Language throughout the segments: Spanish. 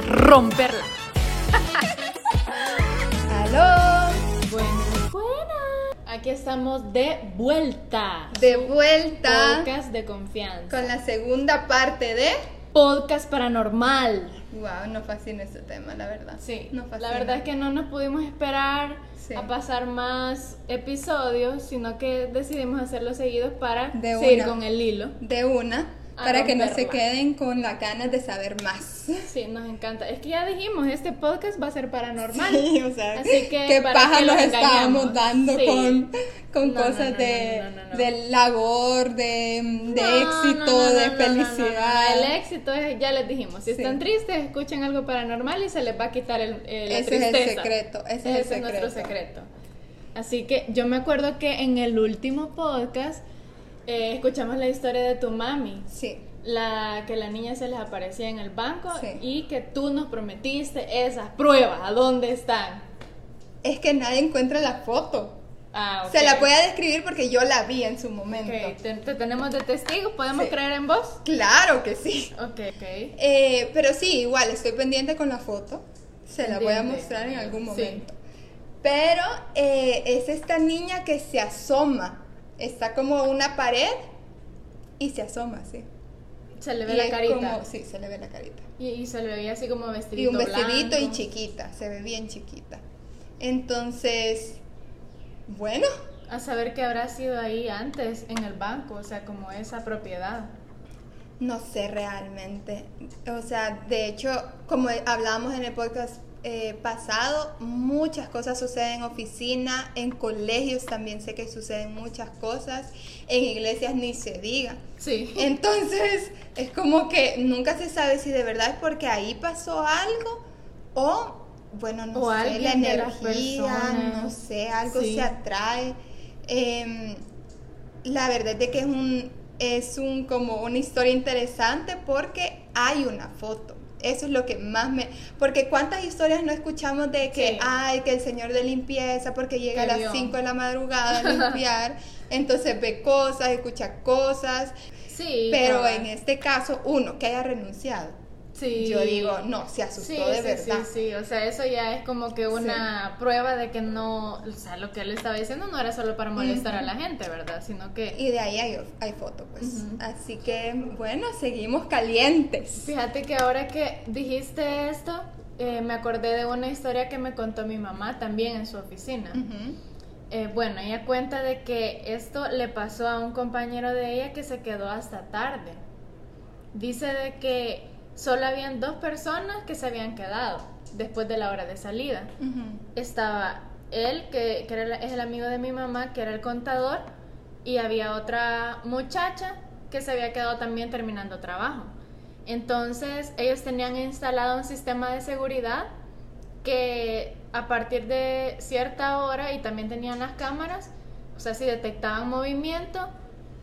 a romperla. ¡Aló! Buenas, buenas. Aquí estamos de vuelta. De vuelta Podcast de confianza. con la segunda parte de... Podcast paranormal. Wow, nos fascina este tema, la verdad. Sí, Nos la fascina. verdad es que no nos pudimos esperar Sí. a pasar más episodios, sino que decidimos hacerlo seguidos para De seguir una. con el hilo. De una, para que no se queden con las ganas de saber más. Sí, nos encanta. Es que ya dijimos, este podcast va a ser paranormal. Sí, o sea, Así que qué ¿para paja nos estábamos dando Sí. con, con No, cosas no, de, no, de labor, de, de éxito, de felicidad. El éxito es, ya les dijimos, si Sí. están tristes, escuchen algo paranormal y se les va a quitar el, eh, la Ese es el secreto, ese es el nuestro secreto. secreto. Así que yo me acuerdo que en el último podcast eh, escuchamos la historia de tu mami. Sí, La que la niña se les aparecía en el banco Sí. y que tú nos prometiste esas pruebas. ¿A dónde están? es que nadie encuentra la foto. Ah. Se la voy a describir porque yo la vi en su momento. Te, te tenemos de testigo, ¿podemos Sí. creer en vos? Claro que sí. Ok, ok. Eh, pero sí, igual, estoy pendiente con la foto. Se la voy a mostrar en algún Sí. momento. Pero eh, es esta niña que se asoma. Está como una pared y se asoma, sí. Se le ve Y la carita. como- sí, se le ve la carita. Y, y se le veía así como vestidito Y un vestidito y chiquita, se ve bien chiquita. Entonces, bueno, A saber qué habrá sido ahí antes en el banco, o sea, como esa propiedad. No sé realmente. O sea, de hecho, como hablábamos en el podcast eh, pasado, muchas cosas suceden en oficina, en colegios también sé que suceden muchas cosas, en iglesias ni se diga. Sí. Entonces, es como que nunca se sabe si de verdad es porque ahí pasó algo o, bueno, no O sé, la energía, no sé, algo Sí. se atrae. Em, la verdad es de que es un es un como una historia interesante porque hay una foto. Eso es lo que más me porque cuántas historias no escuchamos de que Sí. ay que el señor de limpieza porque llega a las vio. 5 de la madrugada a limpiar, entonces ve cosas, escucha cosas, Sí. pero en este caso uno que haya renunciado. Sí. Yo digo, no, se asustó Sí, de sí, verdad. Sí, sí, o sea, eso ya es como que una prueba de que no, o sea, lo que él estaba diciendo no era solo para molestar a la gente, ¿verdad? Sino que, Y de ahí hay, hay foto, pues. Ujú. Así que, bueno, seguimos calientes. fíjate que ahora que dijiste esto, eh, me acordé de una historia que me contó mi mamá también en su oficina. Ujú. Eh, bueno, ella cuenta de que esto le pasó a un compañero de ella que se quedó hasta tarde. Dice de que solo habían dos personas que se habían quedado después de la hora de salida. Estaba él, que, que era es el amigo de mi mamá, que era el contador, y había otra muchacha que se había quedado también terminando trabajo. Entonces ellos tenían instalado un sistema de seguridad que a partir de cierta hora y también tenían las cámaras, o sea, si detectaban movimiento,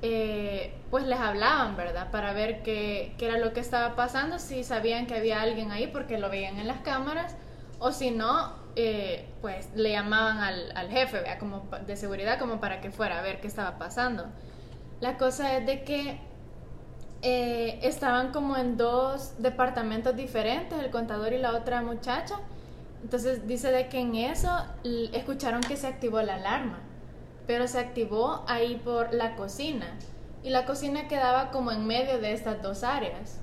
eh, pues les hablaban, ¿verdad? Para ver qué, era lo que estaba pasando, si sabían que había alguien ahí porque lo veían en las cámaras, o si no, eh, pues le llamaban al, jefe. Como de seguridad, como para que fuera a ver qué estaba pasando. La cosa es de que eh, estaban como en dos departamentos diferentes, el contador y la otra muchacha. Entonces dice de que en eso escucharon que se activó la alarma, pero se activó ahí por la cocina y la cocina quedaba como en medio de estas dos áreas.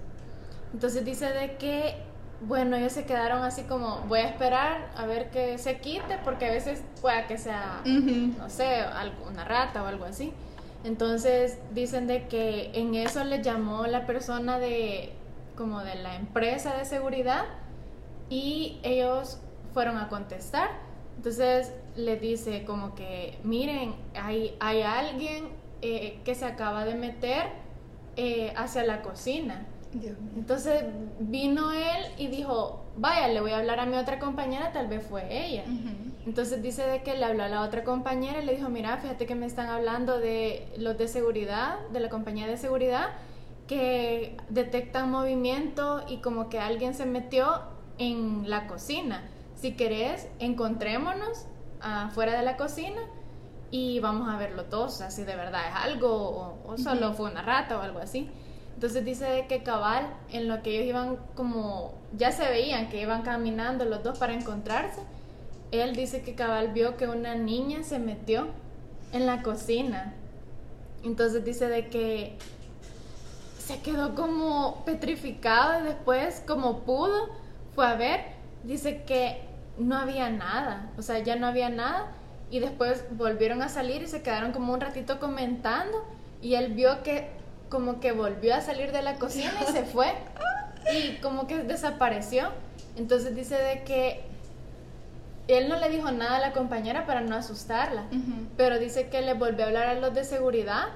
Entonces dice de que, bueno, ellos se quedaron así como, voy a esperar a ver que se quite porque a veces pueda que sea no sé, una rata o algo así. Entonces dicen de que en eso le llamó la persona de como de la empresa de seguridad y ellos fueron a contestar. Entonces le dice como que miren, hay, hay alguien eh, que se acaba de meter eh, hacia la cocina. Dios mío. Entonces vino él y dijo, vaya, le voy a hablar a mi otra compañera, tal vez fue ella. Entonces dice de que le habló a la otra compañera y le dijo, mira, fíjate que me están hablando de los de seguridad, de la compañía de seguridad, que detectan movimiento y como que alguien se metió en la cocina. Si querés, encontrémonos afuera de la cocina y vamos a verlo todos, si de verdad es algo o, o solo fue una rata o algo así. Entonces dice que cabal, en lo que ellos iban como, ya se veían que iban caminando los dos para encontrarse, él dice que cabal vio que una niña se metió en la cocina. Entonces dice de que se quedó como petrificado y después como pudo fue a ver, dice que no había nada, o sea, ya no había nada. Y después volvieron a salir y se quedaron como un ratito comentando. Y él vio que como que volvió a salir de la cocina y se fue. Y como que desapareció. Entonces dice de que él no le dijo nada a la compañera para no asustarla, pero dice que le volvió a hablar a los de seguridad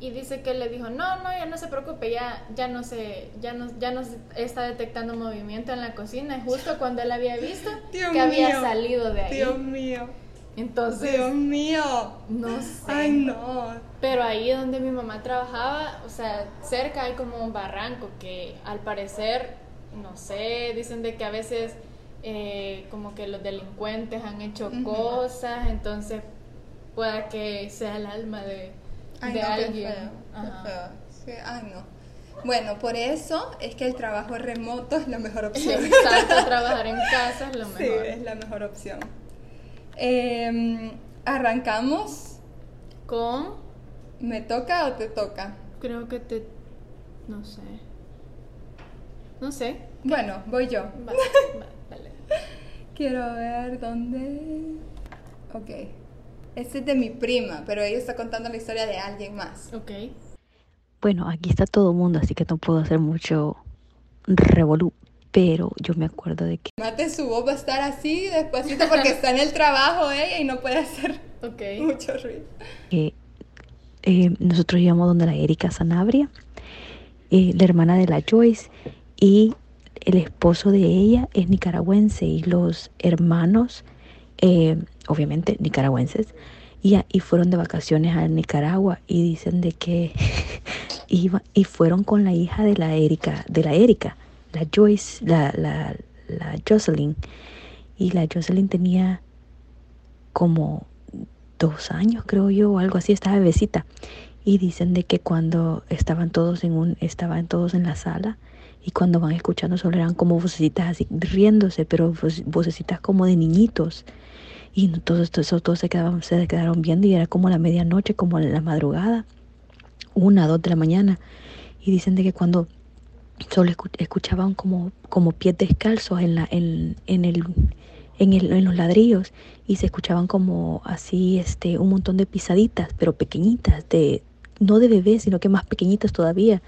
y dice que le dijo, no, no, ya no se preocupe, ya, ya no se, ya no, ya no está detectando movimiento en la cocina, justo cuando él había visto que había salido de ahí. Dios mío. Entonces. Dios mío. No sé. Ay, no. Pero ahí donde mi mamá trabajaba, o sea, cerca hay como un barranco que al parecer, no sé, dicen de que a veces eh, como que los delincuentes han hecho cosas, entonces pueda que sea el alma de, de alguien. ay, no. Bueno, por eso es que el trabajo remoto es la mejor opción. Exacto, trabajar en casa es lo mejor. Sí, es la mejor opción. Em, arrancamos con... ¿Me toca o te toca? Creo que te... No sé. No sé. Bueno, voy yo. Vale, vale. Quiero ver dónde... Ok. Este es de mi prima, pero ella está contando la historia de alguien más. Ok. Bueno, aquí está todo el mundo, así que no puedo hacer mucho revolú pero yo me acuerdo de que... Mate su voz va a estar así despacito porque está en el trabajo ella y no puede hacer mucho ruido. Eh, nosotros íbamos donde la Erika Sanabria, eh, la hermana de la Joyce, y el esposo de ella es nicaragüense y los hermanos, eh, obviamente nicaragüenses, y, y fueron de vacaciones a Nicaragua y dicen de que iba y fueron con la hija de la Erika, de la Erika la Joyce, la, la, la Jocelyn. Y la Jocelyn tenía como dos años, creo yo, o algo así, estaba bebecita. Y dicen de que cuando estaban todos en un, estaban todos en la sala, y cuando van escuchando solo eran como vocecitas así riéndose, pero vocecitas como de niñitos. Y todos, todos, todos se, quedaban, se quedaron viendo y era como la medianoche, como la madrugada, una, dos de la mañana. Y dicen de que cuando solo escuchaban como, como pies descalzos en, la, en, en, el, en, el, en los ladrillos y se escuchaban como así este, un montón de pisaditas, pero pequeñitas, de, no de bebés, sino que más pequeñitas todavía.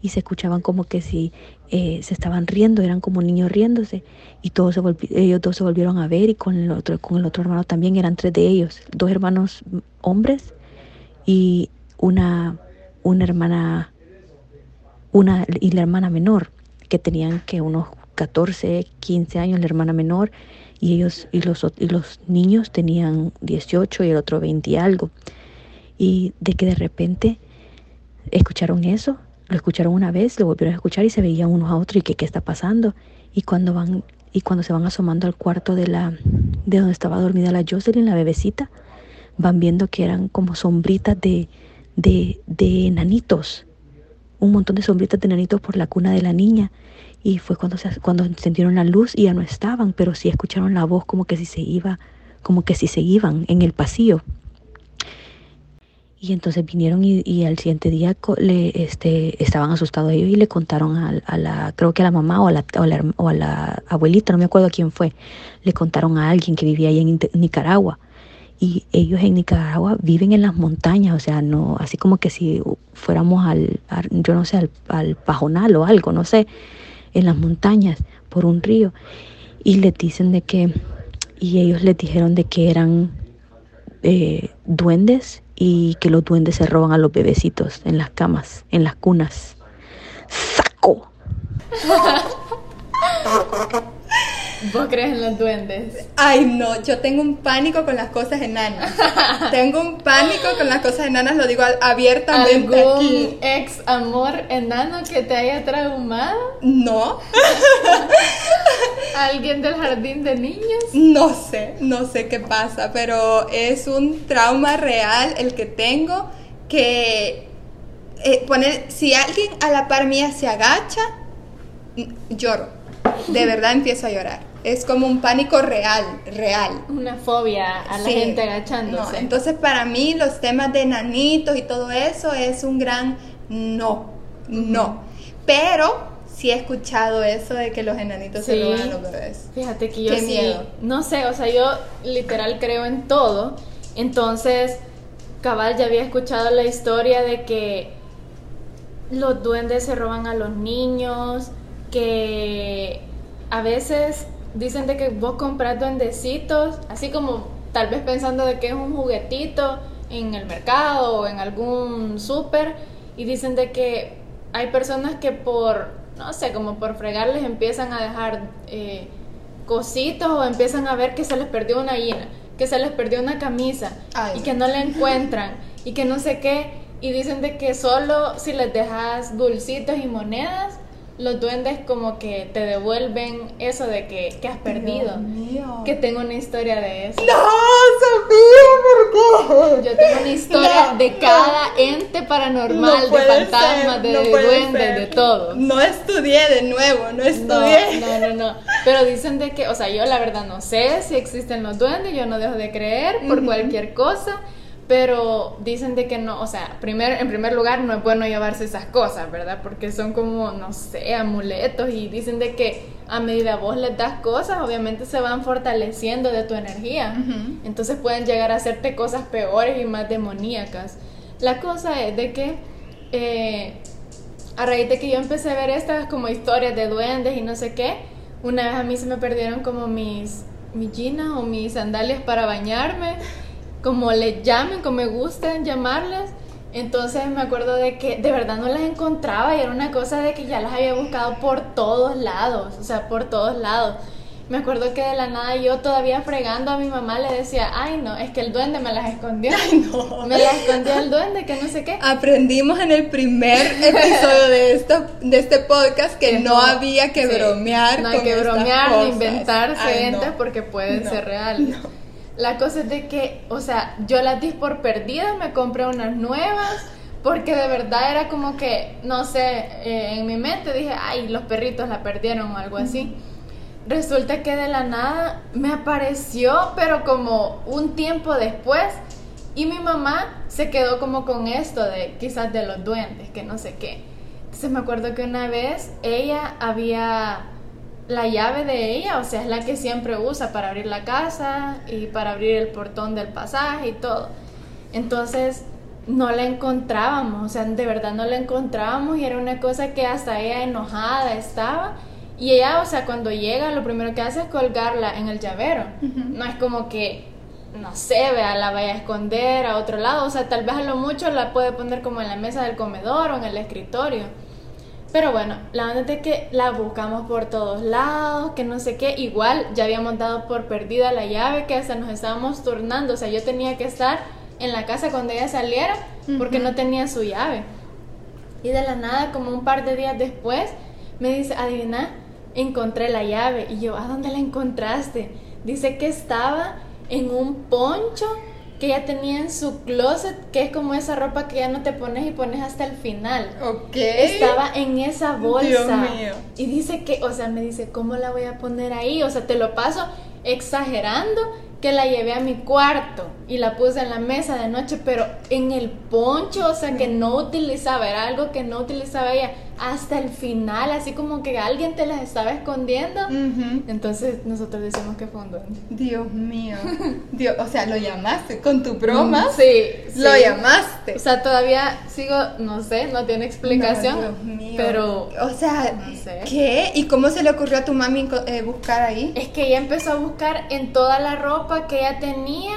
Y se escuchaban como que si eh, se estaban riendo, eran como niños riéndose. Y todos se ellos dos se volvieron a ver y con el, otro, con el otro hermano también, eran tres de ellos, dos hermanos hombres y una, una hermana una y la hermana menor, que tenían que unos 14, 15 años la hermana menor y ellos y los, y los niños tenían 18 y el otro 20 y algo. Y de que de repente escucharon eso, lo escucharon una vez, lo volvieron a escuchar y se veían unos a otros y que qué está pasando. Y cuando van y cuando se van asomando al cuarto de la de donde estaba dormida la Jocelyn, la bebecita, van viendo que eran como sombritas de de, de enanitos un montón de sombritas de nanitos por la cuna de la niña. Y fue cuando, se, cuando encendieron la luz y ya no estaban, pero sí escucharon la voz como que si se iba, como que si se iban en el pasillo. Y entonces vinieron y, al siguiente día le, este, estaban asustados ellos y le contaron a, la, creo que a la mamá o a la, o a la, abuelita, no me acuerdo quién fue, le contaron a alguien que vivía ahí en Nicaragua. Y ellos en Nicaragua viven en las montañas, o sea, no, así como que si fuéramos al, yo no sé, al, al, pajonal o algo, no sé, en las montañas, por un río, y les dicen de que, y ellos les dijeron de que eran eh, duendes y que los duendes se roban a los bebecitos en las camas, en las cunas. ¡Saco! ¿Vos crees en los duendes? Ay, no, yo tengo un pánico con las cosas enanas. tengo un pánico con las cosas enanas, lo digo abiertamente ¿Algún ex amor enano que te haya traumado? No. ¿Alguien del jardín de niños? No sé, no sé qué pasa, pero es un trauma real el que tengo que eh, poner, si alguien a la par mía se agacha, lloro. De verdad empiezo a llorar. Es como un pánico real, real. Una fobia a la Sí. gente agachándose. No, entonces para mí los temas de nanitos y todo eso es un gran no, no. Pero sí he escuchado eso de que los enanitos se roban a los bebés. Fíjate que yo Qué sí, miedo. no sé, o sea, yo literal creo en todo. Entonces, cabal ya había escuchado la historia de que los duendes se roban a los niños, que a veces dicen de que vos compras duendecitos, así como tal vez pensando de que es un juguetito en el mercado o en algún súper, y dicen de que hay personas que por, no sé, como por fregarles empiezan a dejar eh, cositos o empiezan a ver que se les perdió una gallina, que se les perdió una camisa Ay. y que no la encuentran y que no sé qué. Y dicen de que solo si les dejas dulcitos y monedas, los duendes como que te devuelven eso de que, que has perdido. Dios mío. Que tengo una historia de eso. No, Sofía, ¿por qué? Yo tengo una historia No, de no. cada ente paranormal, de puede fantasmas, ser, de no duendes, ser. de todo. No estudié de nuevo, no No, estudié. no, no, no. Pero dicen de que, o sea, yo la verdad no sé si existen los duendes, yo no dejo de creer por Ujú. cualquier cosa, pero dicen de que no, o sea, primer, en primer lugar no es bueno llevarse esas cosas, ¿verdad? Porque son como, no sé, amuletos y dicen de que a medida vos les das cosas, obviamente se van fortaleciendo de tu energía. Ujú. Entonces pueden llegar a hacerte cosas peores y más demoníacas. La cosa es de que eh, a raíz de que yo empecé a ver estas como historias de duendes y no sé qué, una vez a mí se me perdieron como mis, mis jeans o mis sandalias para bañarme, como les llamen, como me gustan llamarles. Entonces me acuerdo de que de verdad no las encontraba y era una cosa de que ya las había buscado por todos lados, o sea, por todos lados. Me acuerdo que de la nada yo todavía fregando a mi mamá le decía, ay no, es que el duende me las escondió. no. Me las escondió el duende, que no sé qué. Aprendimos en el primer episodio de, esto, de este podcast que, no, había que sí, bromear. No hay con que bromear ni inventarse Ay, no. porque pueden ser reales. La cosa es de que, o sea, yo las di por perdidas, me compré unas nuevas, porque de verdad era como que, no sé, eh, en mi mente dije, ay, los perritos la perdieron o algo así. Resulta que de la nada me apareció, pero como un tiempo después, y mi mamá se quedó como con esto de quizás de los duendes, que no sé qué. Entonces me acuerdo que una vez ella había la llave de ella, o sea, es la que siempre usa para abrir la casa y para abrir el portón del pasaje y todo. Entonces no la encontrábamos, o sea, de verdad no la encontrábamos y era una cosa que hasta ella enojada estaba. Y ella, o sea, cuando llega, lo primero que hace es colgarla en el llavero. No es como que, no sé, vea, la vaya a esconder a otro lado. O sea, tal vez a lo mucho la puede poner como en la mesa del comedor o en el escritorio. Pero bueno, la verdad es que la buscamos por todos lados, que no sé qué. Igual ya habíamos dado por perdida la llave, que hasta nos estábamos turnando. O sea, yo tenía que estar en la casa cuando ella saliera porque no tenía su llave. Y de la nada, como un par de días después, me dice, adivina, encontré la llave. Y yo, ¿a dónde la encontraste? Dice que estaba en un poncho que ella tenía en su closet, que es como esa ropa que ya no te pones y pones hasta el final. Ok. Estaba en esa bolsa. Dios mío. Y dice que, o sea, me dice, ¿cómo la voy a poner ahí? O sea, te lo paso exagerando que la llevé a mi cuarto y la puse en la mesa de noche, pero en el poncho, o sea, que no utilizaba, era algo que no utilizaba ella hasta el final, así como que alguien te las estaba escondiendo. Entonces nosotros decimos que fue un duende. Dios mío. Dios, o sea, lo llamaste con tu broma. Sí, Lo llamaste. O sea, todavía sigo, no sé, no tiene explicación, No, Dios mío. pero O sea, no sé. ¿qué? ¿Y cómo se le ocurrió a tu mami eh, buscar ahí? Es que ella empezó a buscar en toda la ropa que ella tenía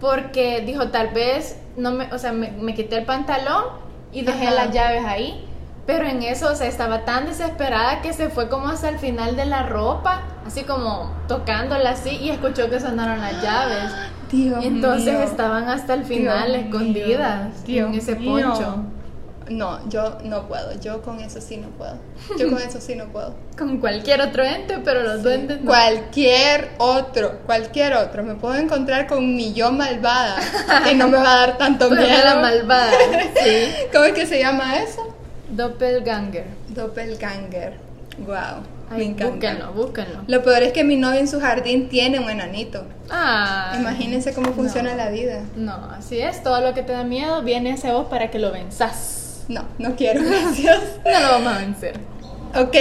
porque dijo tal vez no me, o sea, me, me quité el pantalón y dejé Ajá. las llaves ahí. Pero en eso, o sea, estaba tan desesperada que se fue como hasta el final de la ropa, así como tocándola así y escuchó que sonaron las llaves. Dios Entonces mío. estaban hasta el final Dios escondidas mío. en Dios ese mío. No, yo no puedo. Yo con eso sí no puedo. Yo con eso sí no puedo. Con cualquier otro ente, pero los duendes no. Cualquier otro, cualquier otro. Me puedo encontrar con mi yo malvada y no me va a dar tanto miedo. la malvada, sí. ¿Cómo es que se llama eso? Doppelganger. Doppelganger. Wow, me Ay, encanta. búsquenlo, búsquenlo. Lo peor es que mi novio en su jardín tiene un enanito. Ah. Imagínense cómo funciona no. la vida. No, así es. Todo lo que te da miedo viene hacia vos para que lo venzás. No, no quiero, gracias. No lo vamos a vencer. ok,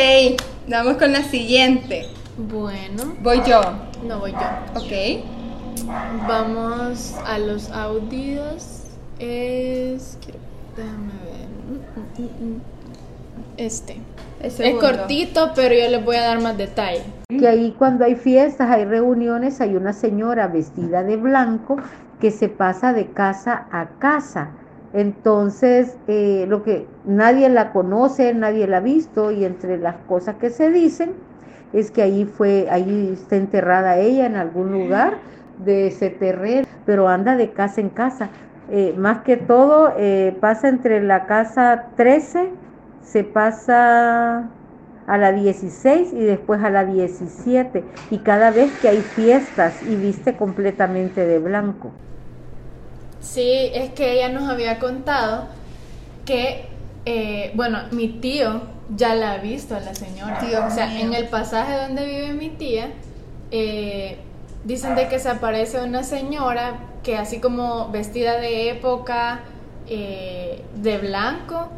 vamos con la siguiente. Bueno, Voy yo. no voy yo. Ok. Vamos a los audios. Es. quiero- Déjame ver. Este. Es cortito, pero yo les voy a dar más detalle. Que ahí cuando hay fiestas, hay reuniones, hay una señora vestida de blanco que se pasa de casa a casa. Entonces, eh, lo que nadie la conoce, nadie la ha visto y entre las cosas que se dicen es que ahí fue, ahí está enterrada ella en algún lugar de ese terreno, pero anda de casa en casa. Eh, más que todo, eh, pasa entre la casa 13, se pasa a la 16 y después a la 17 y cada vez que hay fiestas y viste completamente de blanco. Sí, es que ella nos había contado que, eh, bueno, mi tío ya la ha visto a la señora. Dios o sea, mío. en el pasaje donde vive mi tía, eh, dicen de que se aparece una señora que así como vestida de época, eh, de blanco,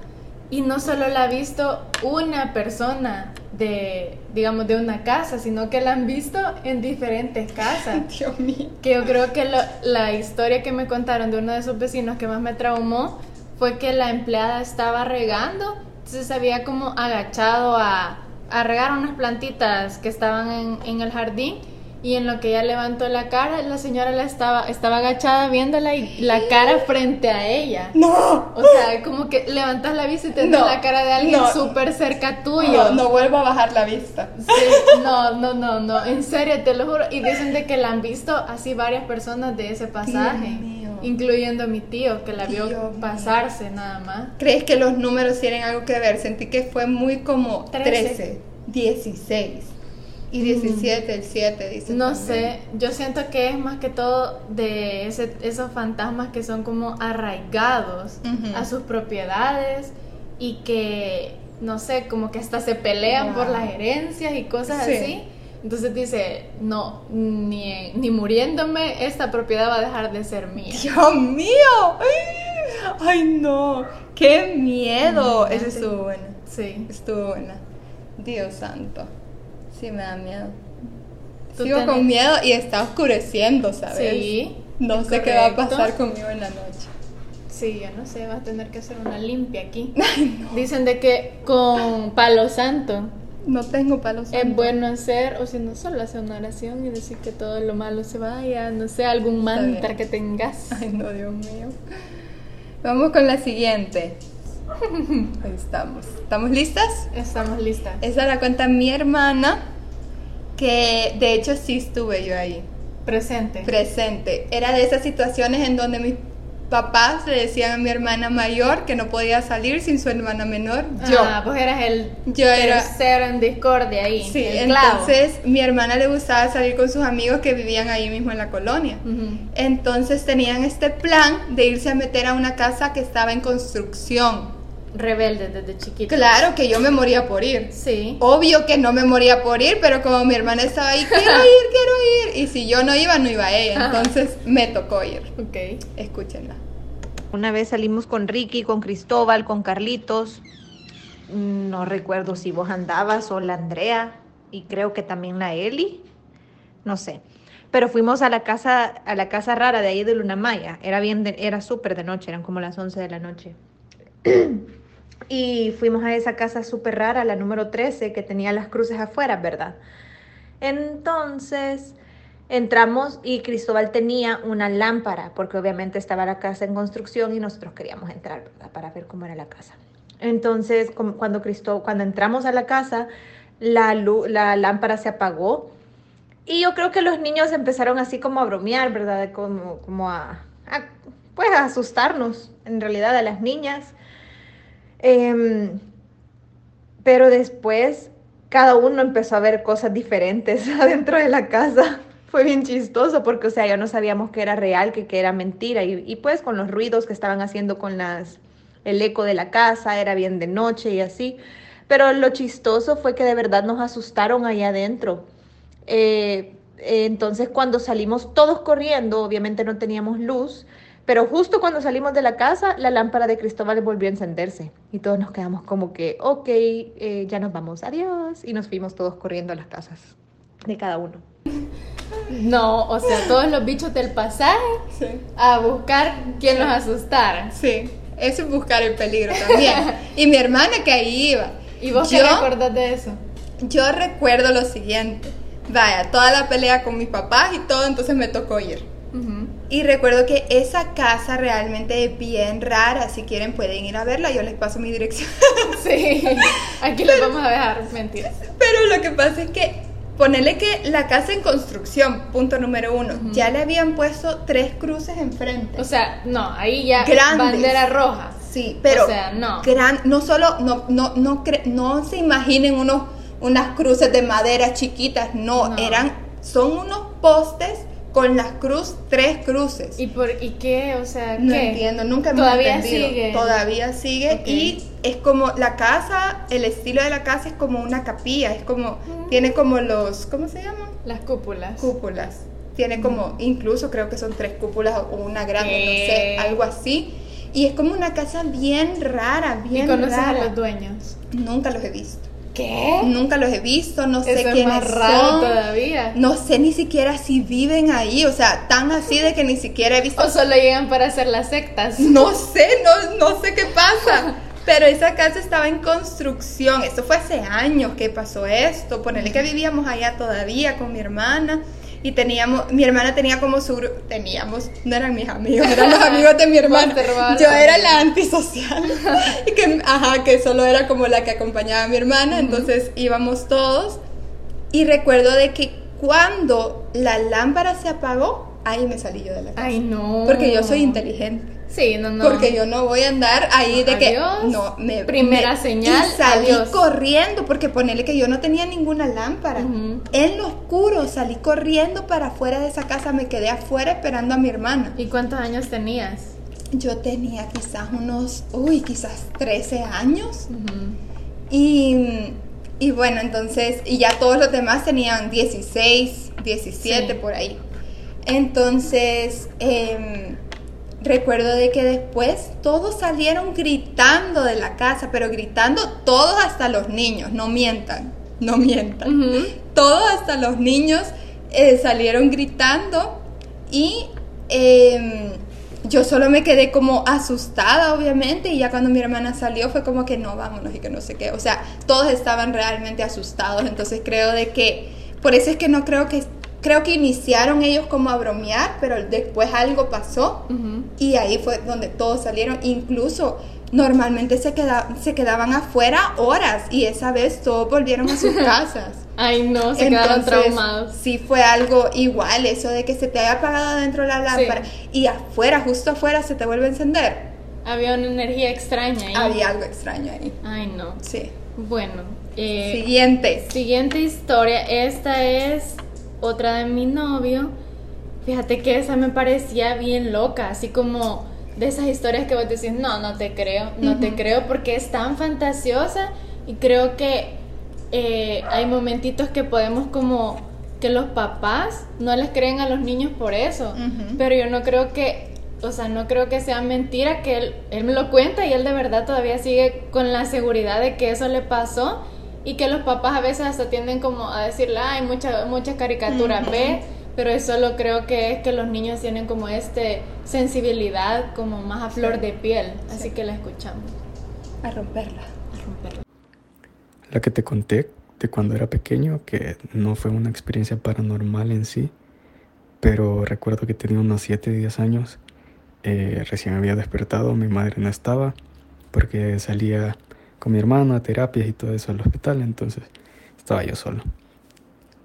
y no solo la ha visto una persona de, digamos, de una casa, sino que la han visto en diferentes casas. Dios mío. Que yo creo que lo- la historia que me contaron de uno de sus vecinos que más me traumó fue que la empleada estaba regando, entonces se había como agachado a, a regar unas plantitas que estaban en, en el jardín y en lo que ella levantó la cara, la señora la estaba, estaba agachada viéndola y la cara frente a ella. No. O sea, como que levantas la vista y tenés No, la cara de alguien no. súper cerca tuyo. No, no vuelvo a bajar la vista. Sí, no, no, no, no, en serio, te lo juro. Y dicen de que la han visto así varias personas de ese pasaje, Dios mío. incluyendo a mi tío, que la vio mío. pasarse nada más. ¿Crees que los números tienen algo que ver? Sentí que fue muy como Trece. 13, 16 y 17, el 7, dice. No también. sé, yo siento que es más que todo de ese- esos fantasmas que son como arraigados Ujú. a sus propiedades y que, no sé, como que hasta se pelean por las herencias y cosas Sí. así. Entonces dice, no, ni, ni muriéndome esta propiedad va a dejar de ser mía. Dios mío. Ay, no. Qué miedo. Esa estuvo buena. Sí. Estuvo buena. Dios santo. Sí me da miedo. Sigo tenés- con miedo y está oscureciendo, ¿sabes? Sí. No sé qué va a pasar conmigo en la noche. Sí, yo no sé, vas a tener que hacer una limpia aquí. Ay, no. Dicen de que con palo santo No tengo palos. es bueno hacer, o si no, solo hacer una oración y decir que todo lo malo se vaya, no sé, algún mantra que tengas. Ay, no, Dios mío. Vamos con la siguiente. Ahí estamos. ¿Estamos listas? Estamos listas. Esa la cuenta mi hermana, que de hecho sí estuve yo ahí, Presente. presente. Era de esas situaciones en donde mis papás le decían a mi hermana mayor que no podía salir sin su hermana menor. Yo. Ah, pues eras el Yo era- tercero en discordia ahí. Sí, entonces mi hermana le gustaba salir con sus amigos que vivían ahí mismo en la colonia. Entonces tenían este plan de irse a meter a una casa que estaba en construcción. Rebelde desde chiquito. Claro que yo me moría por ir. Sí. Obvio que no me moría por ir, pero como mi hermana estaba ahí, quiero ir, quiero ir. Y si yo no iba, no iba ella. Ajá. Entonces me tocó ir. Ok. Escúchenla. Una vez salimos con Ricky, con Cristóbal, con Carlitos. No recuerdo si vos andabas o la Andrea y creo que también la Eli. No sé. Pero fuimos a la casa, a la casa rara de ahí de Luna Maya. Era bien, de- era súper de noche, eran como las 11 de la noche. y fuimos a esa casa súper rara, la número 13, que tenía las cruces afuera, ¿verdad? Entonces entramos y Cristóbal tenía una lámpara, porque obviamente estaba la casa en construcción y nosotros queríamos entrar, ¿verdad? Para ver cómo era la casa. Entonces, cuando, Cristo, cuando entramos a la casa, la, la lámpara se apagó y yo creo que los niños empezaron así como a bromear, ¿verdad? Como, como a, a, pues a asustarnos, en realidad, a las niñas. Em, pero después cada uno empezó a ver cosas diferentes adentro de la casa. Fue bien chistoso porque, o sea, ya no sabíamos que era real, que, era mentira. Y, y, pues con los ruidos que estaban haciendo con las, el eco de la casa, era bien de noche y así. Pero lo chistoso fue que de verdad nos asustaron allá adentro. Eh, entonces cuando salimos todos corriendo, obviamente no teníamos luz, pero justo cuando salimos de la casa, la lámpara de Cristóbal volvió a encenderse y todos nos quedamos como que, ok, eh, ya nos vamos, adiós. Y nos fuimos todos corriendo a las casas de cada uno. No, o sea, todos los bichos del pasaje Sí. a buscar quien los asustara. Sí, eso es buscar el peligro también. y mi hermana que ahí iba. ¿Y vos qué Yo- recordás de eso? Yo recuerdo lo siguiente. Vaya, toda la pelea con mis papás y todo, entonces me tocó ir. Y recuerdo que esa casa realmente es bien rara. Si quieren pueden ir a verla, yo les paso mi dirección. Sí, aquí les vamos a dejar mentiras. Pero lo que pasa es que ponerle que la casa en construcción, punto número uno, ya le habían puesto tres cruces enfrente. O sea, no, ahí ya Grandes. bandera roja. Sí, pero O sea, no. gran, no solo, no, no, no, cre- no se imaginen unos, unas cruces de madera chiquitas, no, No. eran, son unos postes con las cruz, tres cruces. ¿Y por y qué? O sea, no entiendo, nunca hemos Todavía entendido. sigue. Todavía sigue y es como la casa, el estilo de la casa es como una capilla, es como, tiene como los, ¿cómo se llaman? Las cúpulas. Cúpulas. Tiene como, incluso creo que son tres cúpulas o una grande, no sé, algo así. Y es como una casa bien rara, ¿Y bien conoces rara. a los dueños? Nunca los he visto. ¿Qué? Nunca los he visto, no sé Eso es quiénes más raro son. todavía. No sé ni siquiera si viven ahí, o sea, tan así de que ni siquiera he visto. O solo llegan para hacer las sectas. No sé, no, no sé qué pasa. Pero esa casa estaba en construcción. Esto fue hace años que pasó esto. Ponerle que vivíamos allá todavía con mi hermana. Y teníamos, mi hermana tenía como su teníamos, no eran mis amigos, eran los amigos de mi hermana. Yo era la antisocial. y que, ajá, que solo era como la que acompañaba a mi hermana. Entonces íbamos todos. Y recuerdo de que cuando la lámpara se apagó, ahí me salí yo de la casa. Ay, no. Porque yo soy inteligente. Sí, no, no. Porque yo no voy a andar ahí de Adiós. que no me Primera me- señal, y salí adiós. corriendo porque ponerle que yo no tenía ninguna lámpara. En lo oscuro salí corriendo para afuera de esa casa, me quedé afuera esperando a mi hermana. ¿Y cuántos años tenías? Yo tenía quizás unos, uy, quizás 13 años. Y, y bueno, entonces, y ya todos los demás tenían 16, 17 Sí. por ahí. Entonces, em, recuerdo de que después todos salieron gritando de la casa, pero gritando todos hasta los niños, no mientan, no mientan. Todos hasta los niños eh, salieron gritando y em, yo solo me quedé como asustada, obviamente, y ya cuando mi hermana salió fue como que no, vámonos y que no sé qué. O sea, todos estaban realmente asustados, entonces creo de que, por eso es que no creo que, creo que iniciaron ellos como a bromear, pero después algo pasó Ujú. y ahí fue donde todos salieron, incluso normalmente se, queda, se quedaban afuera horas y esa vez todos volvieron a sus casas. Ay, no, se quedaron traumados. Sí fue algo igual, eso de que se te haya apagado adentro la lámpara y afuera, justo afuera, se te vuelve a encender. Había una energía extraña ahí. Había algo extraño ahí. Ay, no. Sí. Bueno, eh, Siguiente. siguiente historia. Esta es otra de mi novio. Fíjate que esa me parecía bien loca, así como de esas historias que vos decís, no, no te creo, no te creo, porque es tan fantasiosa y creo que eh, hay momentitos que podemos como que los papás no les creen a los niños por eso, pero yo no creo que, o sea, no creo que sea mentira que él, él me lo cuenta y él de verdad todavía sigue con la seguridad de que eso le pasó y que los papás a veces hasta tienden como a decirle, hay muchas muchas caricaturas, Ujú. ve, pero eso solo creo que es que los niños tienen como este sensibilidad como más a flor de piel, así que la escuchamos. A romperla. A romperla. La que te conté de cuando era pequeño, que no fue una experiencia paranormal en sí, pero recuerdo que tenía unos 7, 10 años, eh, recién había despertado, mi madre no estaba, porque salía con mi hermano a terapias y todo eso al hospital, entonces estaba yo solo.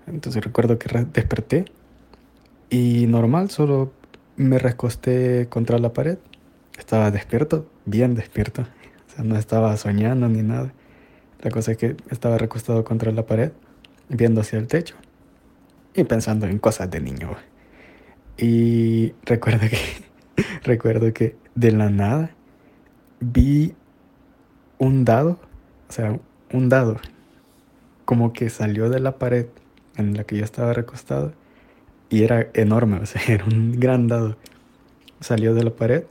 Entonces recuerdo que desperté y normal, solo me recosté contra la pared, estaba despierto, bien despierto, O sea, no estaba soñando ni nada. La cosa es que estaba recostado contra la pared, viendo hacia el techo y pensando en cosas de niño. Y recuerdo que, recuerdo que de la nada vi un dado, o sea, un dado, como que salió de la pared en la que yo estaba recostado y era enorme, o sea, era un gran dado. Salió de la pared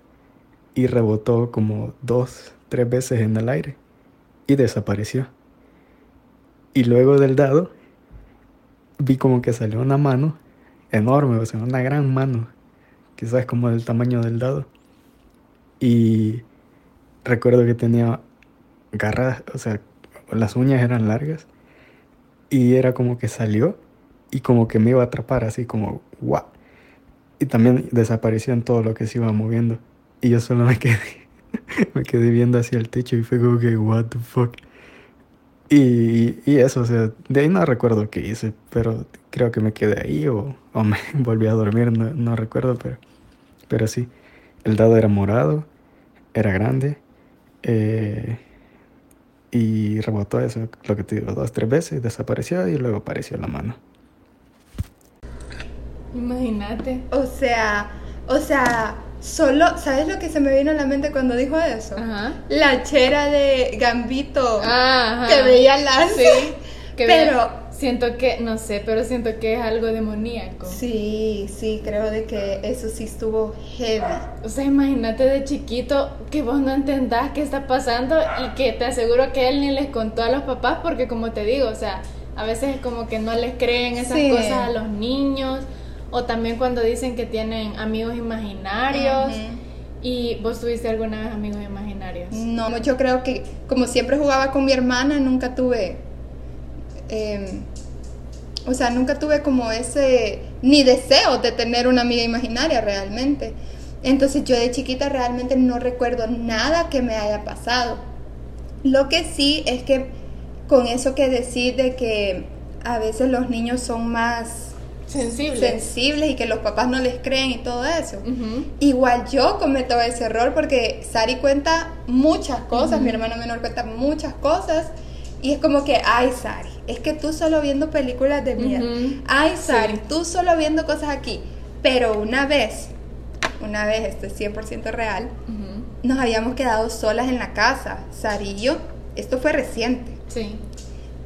y rebotó como dos, tres veces en el aire y desapareció. Y luego del dado vi como que salió una mano enorme, o sea, una gran mano, quizás como del tamaño del dado. Y recuerdo que tenía garras, o sea, las uñas eran largas y era como que salió y como que me iba a atrapar así como guau. Y también desapareció en todo lo que se iba moviendo. Y yo solo me quedé, me quedé viendo hacia el techo y fue como que, what the fuck. Y, y, eso, o sea, de ahí no recuerdo qué hice, pero creo que me quedé ahí o, o me volví a dormir, no, no, recuerdo, pero, pero sí. El dado era morado, era grande, eh, y rebotó eso, lo que te digo, dos, tres veces, desapareció y luego apareció la mano. Imagínate. O sea, o sea, Solo, ¿sabes lo que se me vino a la mente cuando dijo eso? Ajá. La chera de Gambito Ajá. que veía las. Sí. Que pero veía- siento que, no sé, pero siento que es algo demoníaco. sí, sí, creo de que eso sí estuvo heavy. O sea, imagínate de chiquito que vos no entendás qué está pasando y que te aseguro que él ni les contó a los papás porque como te digo, o sea, a veces es como que no les creen esas Sí. cosas a los niños o también cuando dicen que tienen amigos imaginarios Ujú. y vos tuviste alguna vez amigos imaginarios. No, yo creo que como siempre jugaba con mi hermana, nunca tuve, em, o sea, nunca tuve como ese, ni deseo de tener una amiga imaginaria realmente. Entonces yo de chiquita realmente no recuerdo nada que me haya pasado. Lo que sí es que con eso que decís de que a veces los niños son más Sensible. sensibles y que los papás no les creen y todo eso. Igual yo cometo ese error porque Sari cuenta muchas cosas, mi hermano menor cuenta muchas cosas y es como que, ay Sari, es que tú solo viendo películas de miedo, Ujú. ay Sari, Sí. tú solo viendo cosas aquí, pero una vez, una vez, esto es 100% real, nos habíamos quedado solas en la casa, Sari y yo, esto fue reciente. Sí.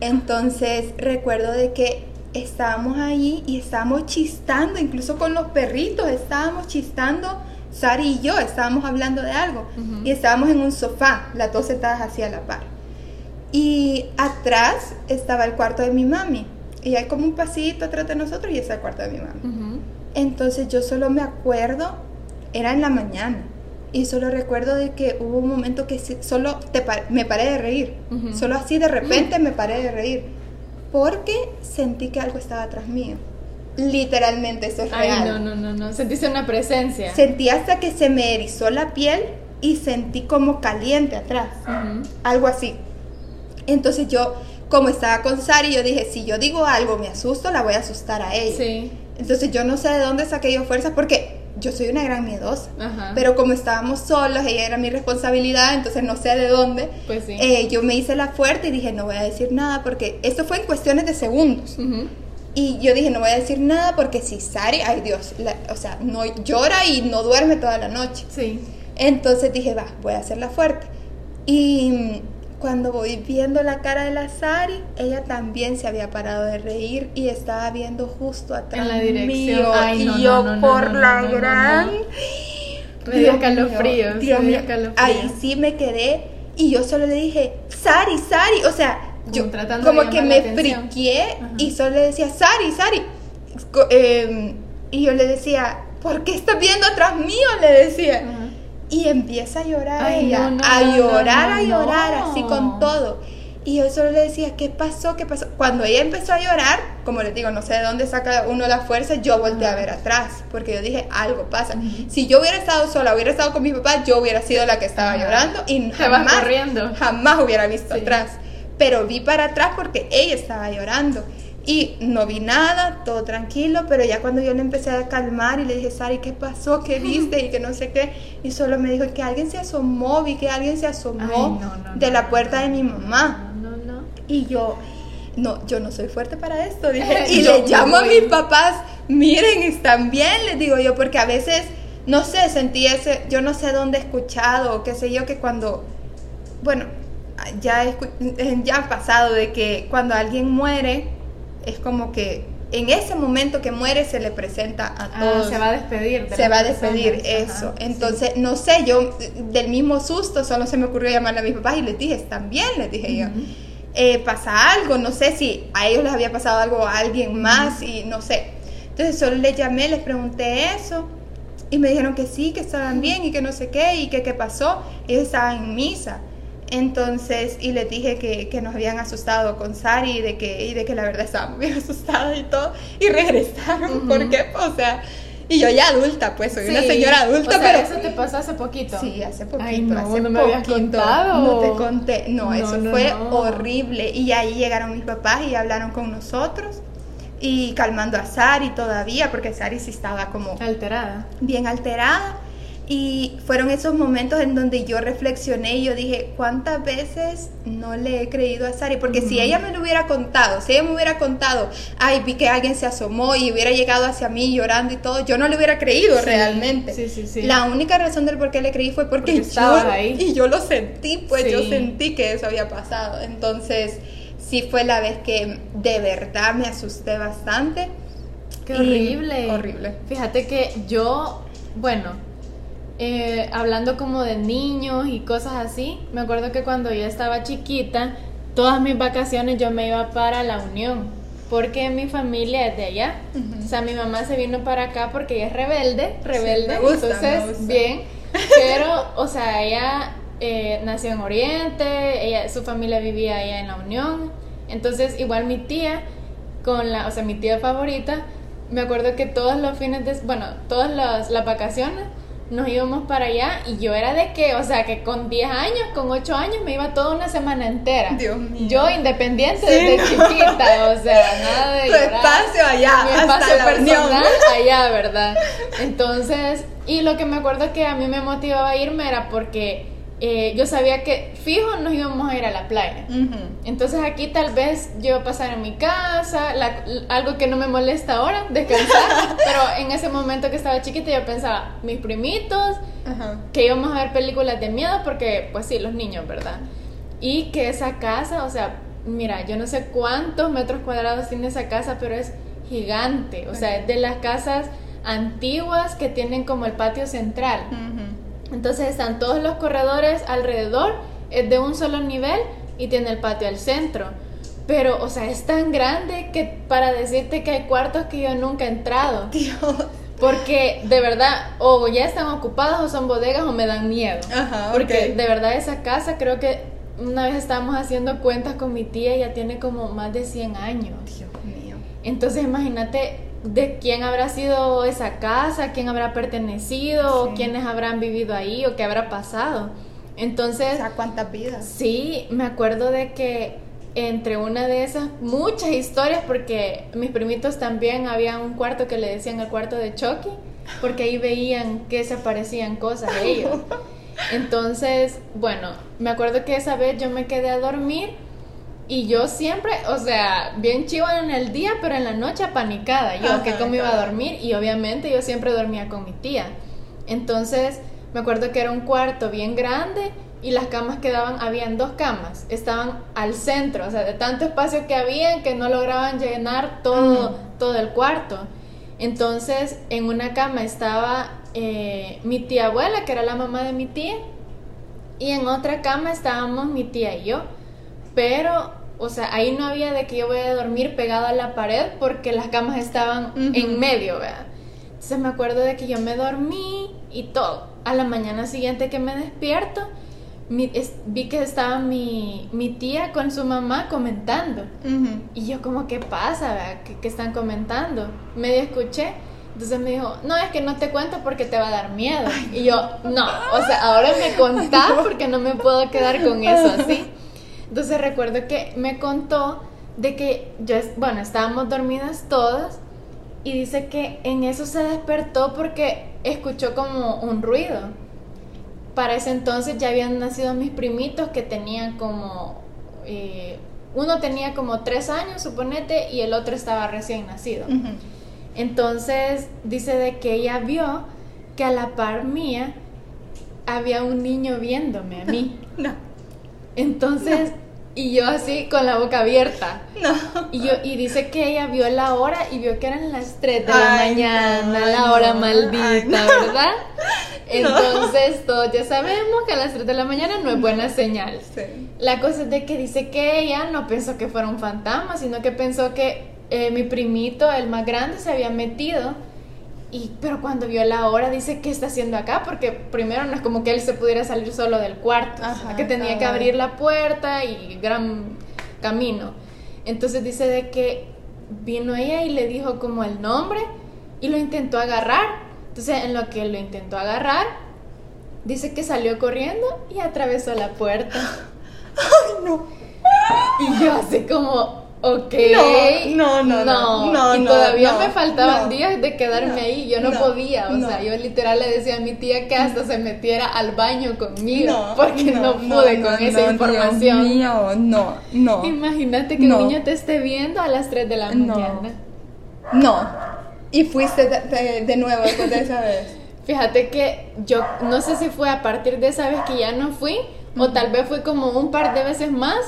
Entonces recuerdo de que estábamos ahí y estábamos chistando, incluso con los perritos, estábamos chistando, Sari y yo estábamos hablando de algo y estábamos en un sofá, las dos sentadas hacia la par. Y atrás estaba el cuarto de mi mami y hay como un pasito atrás de nosotros y es el cuarto de mi mami. Entonces yo solo me acuerdo, era en la mañana, y solo recuerdo de que hubo un momento que solo te me paré de reír, solo así de repente me paré de reír, porque sentí que algo estaba atrás mío. Literalmente, eso es Ay, real. no, no, no, no. Sentiste una presencia. Sentí hasta que se me erizó la piel y sentí como caliente atrás algo así. Entonces yo, como estaba con Sari, yo dije, si yo digo algo, me asusto, la voy a asustar a ella. Sí. Entonces yo no sé de dónde saqué yo fuerzas porque yo soy una gran miedosa. Ajá. Pero como estábamos solos, ella era mi responsabilidad, entonces no sé de dónde. Pues sí. eh, yo me hice la fuerte y dije, no voy a decir nada porque esto fue en cuestiones de segundos. Y yo dije, no voy a decir nada porque si Sari, ay Dios, la- o sea, no llora y no duerme toda la noche. Sí. Entonces dije, va, voy a hacerla fuerte. Y cuando voy viendo la cara de la Sari, ella también se había parado de reír y estaba viendo justo atrás En la dirección. mío. Ay, y no, yo no, no, por la gran... Me dio escalofríos, Dios mío. Ahí sí me quedé y yo solo le dije, Sari, Sari, o sea, yo Como que me friqué Ajá. y solo le decía, Sari, Sari. Em, y yo le decía, ¿por qué estás viendo atrás mío? Le decía. Ajá. Y empieza a llorar Ay, ella, no, no, a llorar, no, a llorar, así con todo. Y yo solo le decía, ¿qué pasó? ¿Qué pasó? Cuando ella empezó a llorar, como les digo, no sé de dónde saca uno la fuerza, yo volteé a ver atrás, porque yo dije, algo pasa. Si yo hubiera estado sola, hubiera estado con mi papá, yo hubiera sido la que estaba llorando y jamás, corriendo. jamás hubiera visto Sí. atrás. Pero vi para atrás porque ella estaba llorando. Y no vi nada, todo tranquilo, pero ya cuando yo le empecé a calmar y le dije, Sari, ¿qué pasó? ¿Qué viste? Y que no sé qué. Y solo me dijo que alguien se asomó, vi que alguien se asomó de la puerta de mi mamá. No, no. Y yo, no, yo no soy fuerte para esto, dije. Y le llamo a mis papás, miren, están bien, les digo yo, porque a veces, no sé, sentí ese, yo no sé dónde he escuchado, o qué sé yo, que cuando, bueno, ya, ya ha pasado de que cuando alguien muere, es como que en ese momento que muere se le presenta a ah, todos. se va a despedir. se va a despedir, eso. Entonces, no sé, yo del mismo susto solo se me ocurrió llamarle a mis papás y les dije, están bien, les dije yo. Eh, pasa algo, no sé si a ellos les había pasado algo a alguien más y no sé. Entonces solo les llamé, les pregunté eso y me dijeron que sí, que estaban bien y que no sé qué y que qué pasó. Ellos estaban en misa. Entonces, y les dije que, que, nos habían asustado con Sari y de que, y de que la verdad estábamos bien asustados y todo, y regresaron, ¿por qué? O sea, y yo ya adulta, pues soy una señora adulta, o sea, pero... ¿Eso te pasó hace poquito? Sí, hace poquito, Ay, no, hace no me habías contado. No te conté, no, eso fue horrible. Y ahí llegaron mis papás y hablaron con nosotros y calmando a Sari todavía, porque Sari sí estaba como... Alterada. Bien alterada. Y fueron esos momentos en donde yo reflexioné y yo dije, ¿cuántas veces no le he creído a Sari? Porque si ella me lo hubiera contado, si ella me hubiera contado, ay, vi que alguien se asomó y hubiera llegado hacia mí llorando y todo, yo no le hubiera creído realmente. Sí, sí, sí. La única razón del por qué le creí fue porque, estaba ahí. Y yo lo sentí, pues yo sentí que eso había pasado. Entonces, sí fue la vez que de verdad me asusté bastante. Qué horrible. Horrible. Fíjate que yo, bueno, eh, hablando como de niños y cosas así, me acuerdo que cuando yo estaba chiquita, todas mis vacaciones yo me iba para la Unión, porque mi familia es de allá. O sea, mi mamá se vino para acá porque ella es rebelde, rebelde, entonces bien, pero, o sea, ella eh, nació en Oriente, ella, su familia vivía allá en la Unión, entonces igual mi tía, con la, o sea, mi tía favorita, me acuerdo que todos los fines de, bueno, todas las, las vacaciones, nos íbamos para allá y yo era de que, o sea, que con 10 años, con 8 años me iba toda una semana entera. Dios mío. Yo independiente desde chiquita, o sea, nada de tu espacio allá, mi espacio personal allá, ¿verdad? Entonces, y lo que me acuerdo que a mí me motivaba a irme era porque eh, yo sabía que fijo nos íbamos a ir a la playa. Entonces aquí tal vez yo iba a pasar en mi casa, algo que no me molesta ahora, descansar, pero en ese momento que estaba chiquita yo pensaba, mis primitos, que íbamos a ver películas de miedo, porque pues sí, los niños, ¿verdad? Y que esa casa, o sea, mira, yo no sé cuántos metros cuadrados tiene esa casa, pero es gigante, o sea, es de las casas antiguas que tienen como el patio central. Entonces están todos los corredores alrededor, es de un solo nivel y tiene el patio al centro. Pero, o sea, es tan grande que para decirte que hay cuartos que yo nunca he entrado. Dios. Porque de verdad, o ya están ocupados o son bodegas o me dan miedo. Ajá, Porque de verdad esa casa creo que una vez estábamos haciendo cuentas con mi tía, ya tiene como más de 100 años. Dios mío. Entonces imagínate de quién habrá sido esa casa, quién habrá pertenecido, o quiénes habrán vivido ahí, o qué habrá pasado. Entonces... O ¿cuántas vidas? Sí, me acuerdo de que entre una de esas muchas historias, porque mis primitos también había un cuarto que le decían el cuarto de Chucky, porque ahí veían que se aparecían cosas de ellos. Entonces, bueno, me acuerdo que esa vez yo me quedé a dormir y yo siempre, o sea, bien chivo en el día, pero en la noche apanicada. Yo que cómo iba a dormir y obviamente yo siempre dormía con mi tía. Entonces, me acuerdo que era un cuarto bien grande y las camas quedaban, habían dos camas, estaban al centro, o sea, de tanto espacio que habían que no lograban llenar todo, todo el cuarto. Entonces, en una cama estaba eh, mi tía abuela, que era la mamá de mi tía, y en otra cama estábamos mi tía y yo pero, o sea, ahí no había de que yo voy a dormir pegada a la pared porque las camas estaban en medio, ¿verdad? Entonces me acuerdo de que yo me dormí y todo. A la mañana siguiente que me despierto, vi que estaba mi, mi, tía con su mamá comentando. Y yo como, ¿qué pasa? ¿verdad? ¿Qué, están comentando? Medio escuché. Entonces me dijo, no, es que no te cuento porque te va a dar miedo. Y yo, no, o sea, ahora me contás porque no me puedo quedar con eso así. Entonces recuerdo que me contó de que yo, bueno, estábamos dormidas todas y dice que en eso se despertó porque escuchó como un ruido. Para ese entonces ya habían nacido mis primitos que tenían como, eh, uno tenía como tres años, suponete, y el otro estaba recién nacido. Entonces dice de que ella vio que a la par mía había un niño viéndome a mí. No. Entonces, y yo así con la boca abierta. No. Y, yo, y dice que ella vio la hora y vio que eran las 3 de la Ay, mañana, no, la hora no, maldita, ay, no. ¿verdad? Entonces, todos ya sabemos que a las 3 de la mañana no es buena señal. Sí. La cosa es de que dice que ella no pensó que fuera un fantasma, sino que pensó que eh, mi primito, el más grande, se había metido. Y, pero cuando vio la hora, dice, ¿qué está haciendo acá? Porque primero no es como que él se pudiera salir solo del cuarto, Ajá, que tenía que abrir la puerta y gran camino. Entonces dice de que vino ella y le dijo como el nombre y lo intentó agarrar. Entonces en lo que lo intentó agarrar, dice que salió corriendo y atravesó la puerta. Ay, no. Y yo así como, ok. No, no, no, no, no, y todavía no, me faltaban días de quedarme ahí. Yo no, podía. O sea, yo literal le decía a mi tía que hasta se metiera al baño conmigo. No, porque no, pude con esa información. Dios mío, no, no. Imagínate que un niño te esté viendo a las 3 de la mañana. No. Y fuiste de, de- de nuevo después de esa vez. Fíjate que yo no sé si fue a partir de esa vez que ya no fui o tal vez fue como un par de veces más,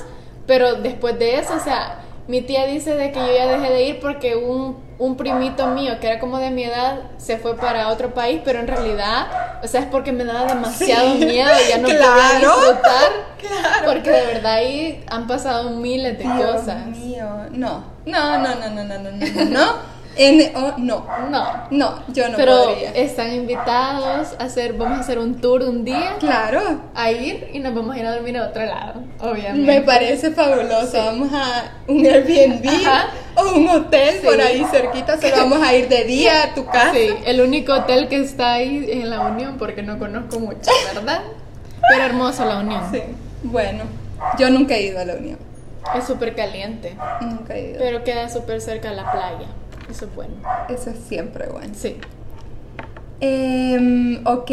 pero después de eso, o sea, mi tía dice de que yo ya dejé de ir porque un, un primito mío que era como de mi edad se fue para otro país, pero en realidad, o sea, es porque me daba demasiado Sí. miedo, ya no podía Claro. disfrutar, Claro. porque de verdad ahí han pasado miles de Dios cosas. mío, no. No, no, no, no, no, no, no, no. No. No. No, yo no pero podría. están invitados a hacer, vamos a hacer un tour un día. Claro. a ir y nos vamos a ir a dormir a otro lado, obviamente. Me parece fabuloso. Vamos a un Airbnb Ajá. o un hotel Sí. por ahí cerquita. Solo vamos a ir de día a tu casa. Sí, el único hotel que está ahí en la Unión, porque no conozco mucho, ¿verdad? Pero hermoso la Unión. Sí. Bueno, yo nunca he ido a la Unión. Es súper caliente, Nunca he ido. pero queda súper cerca de la playa. Eso es bueno. Eso es siempre bueno. Sí. Em, ok,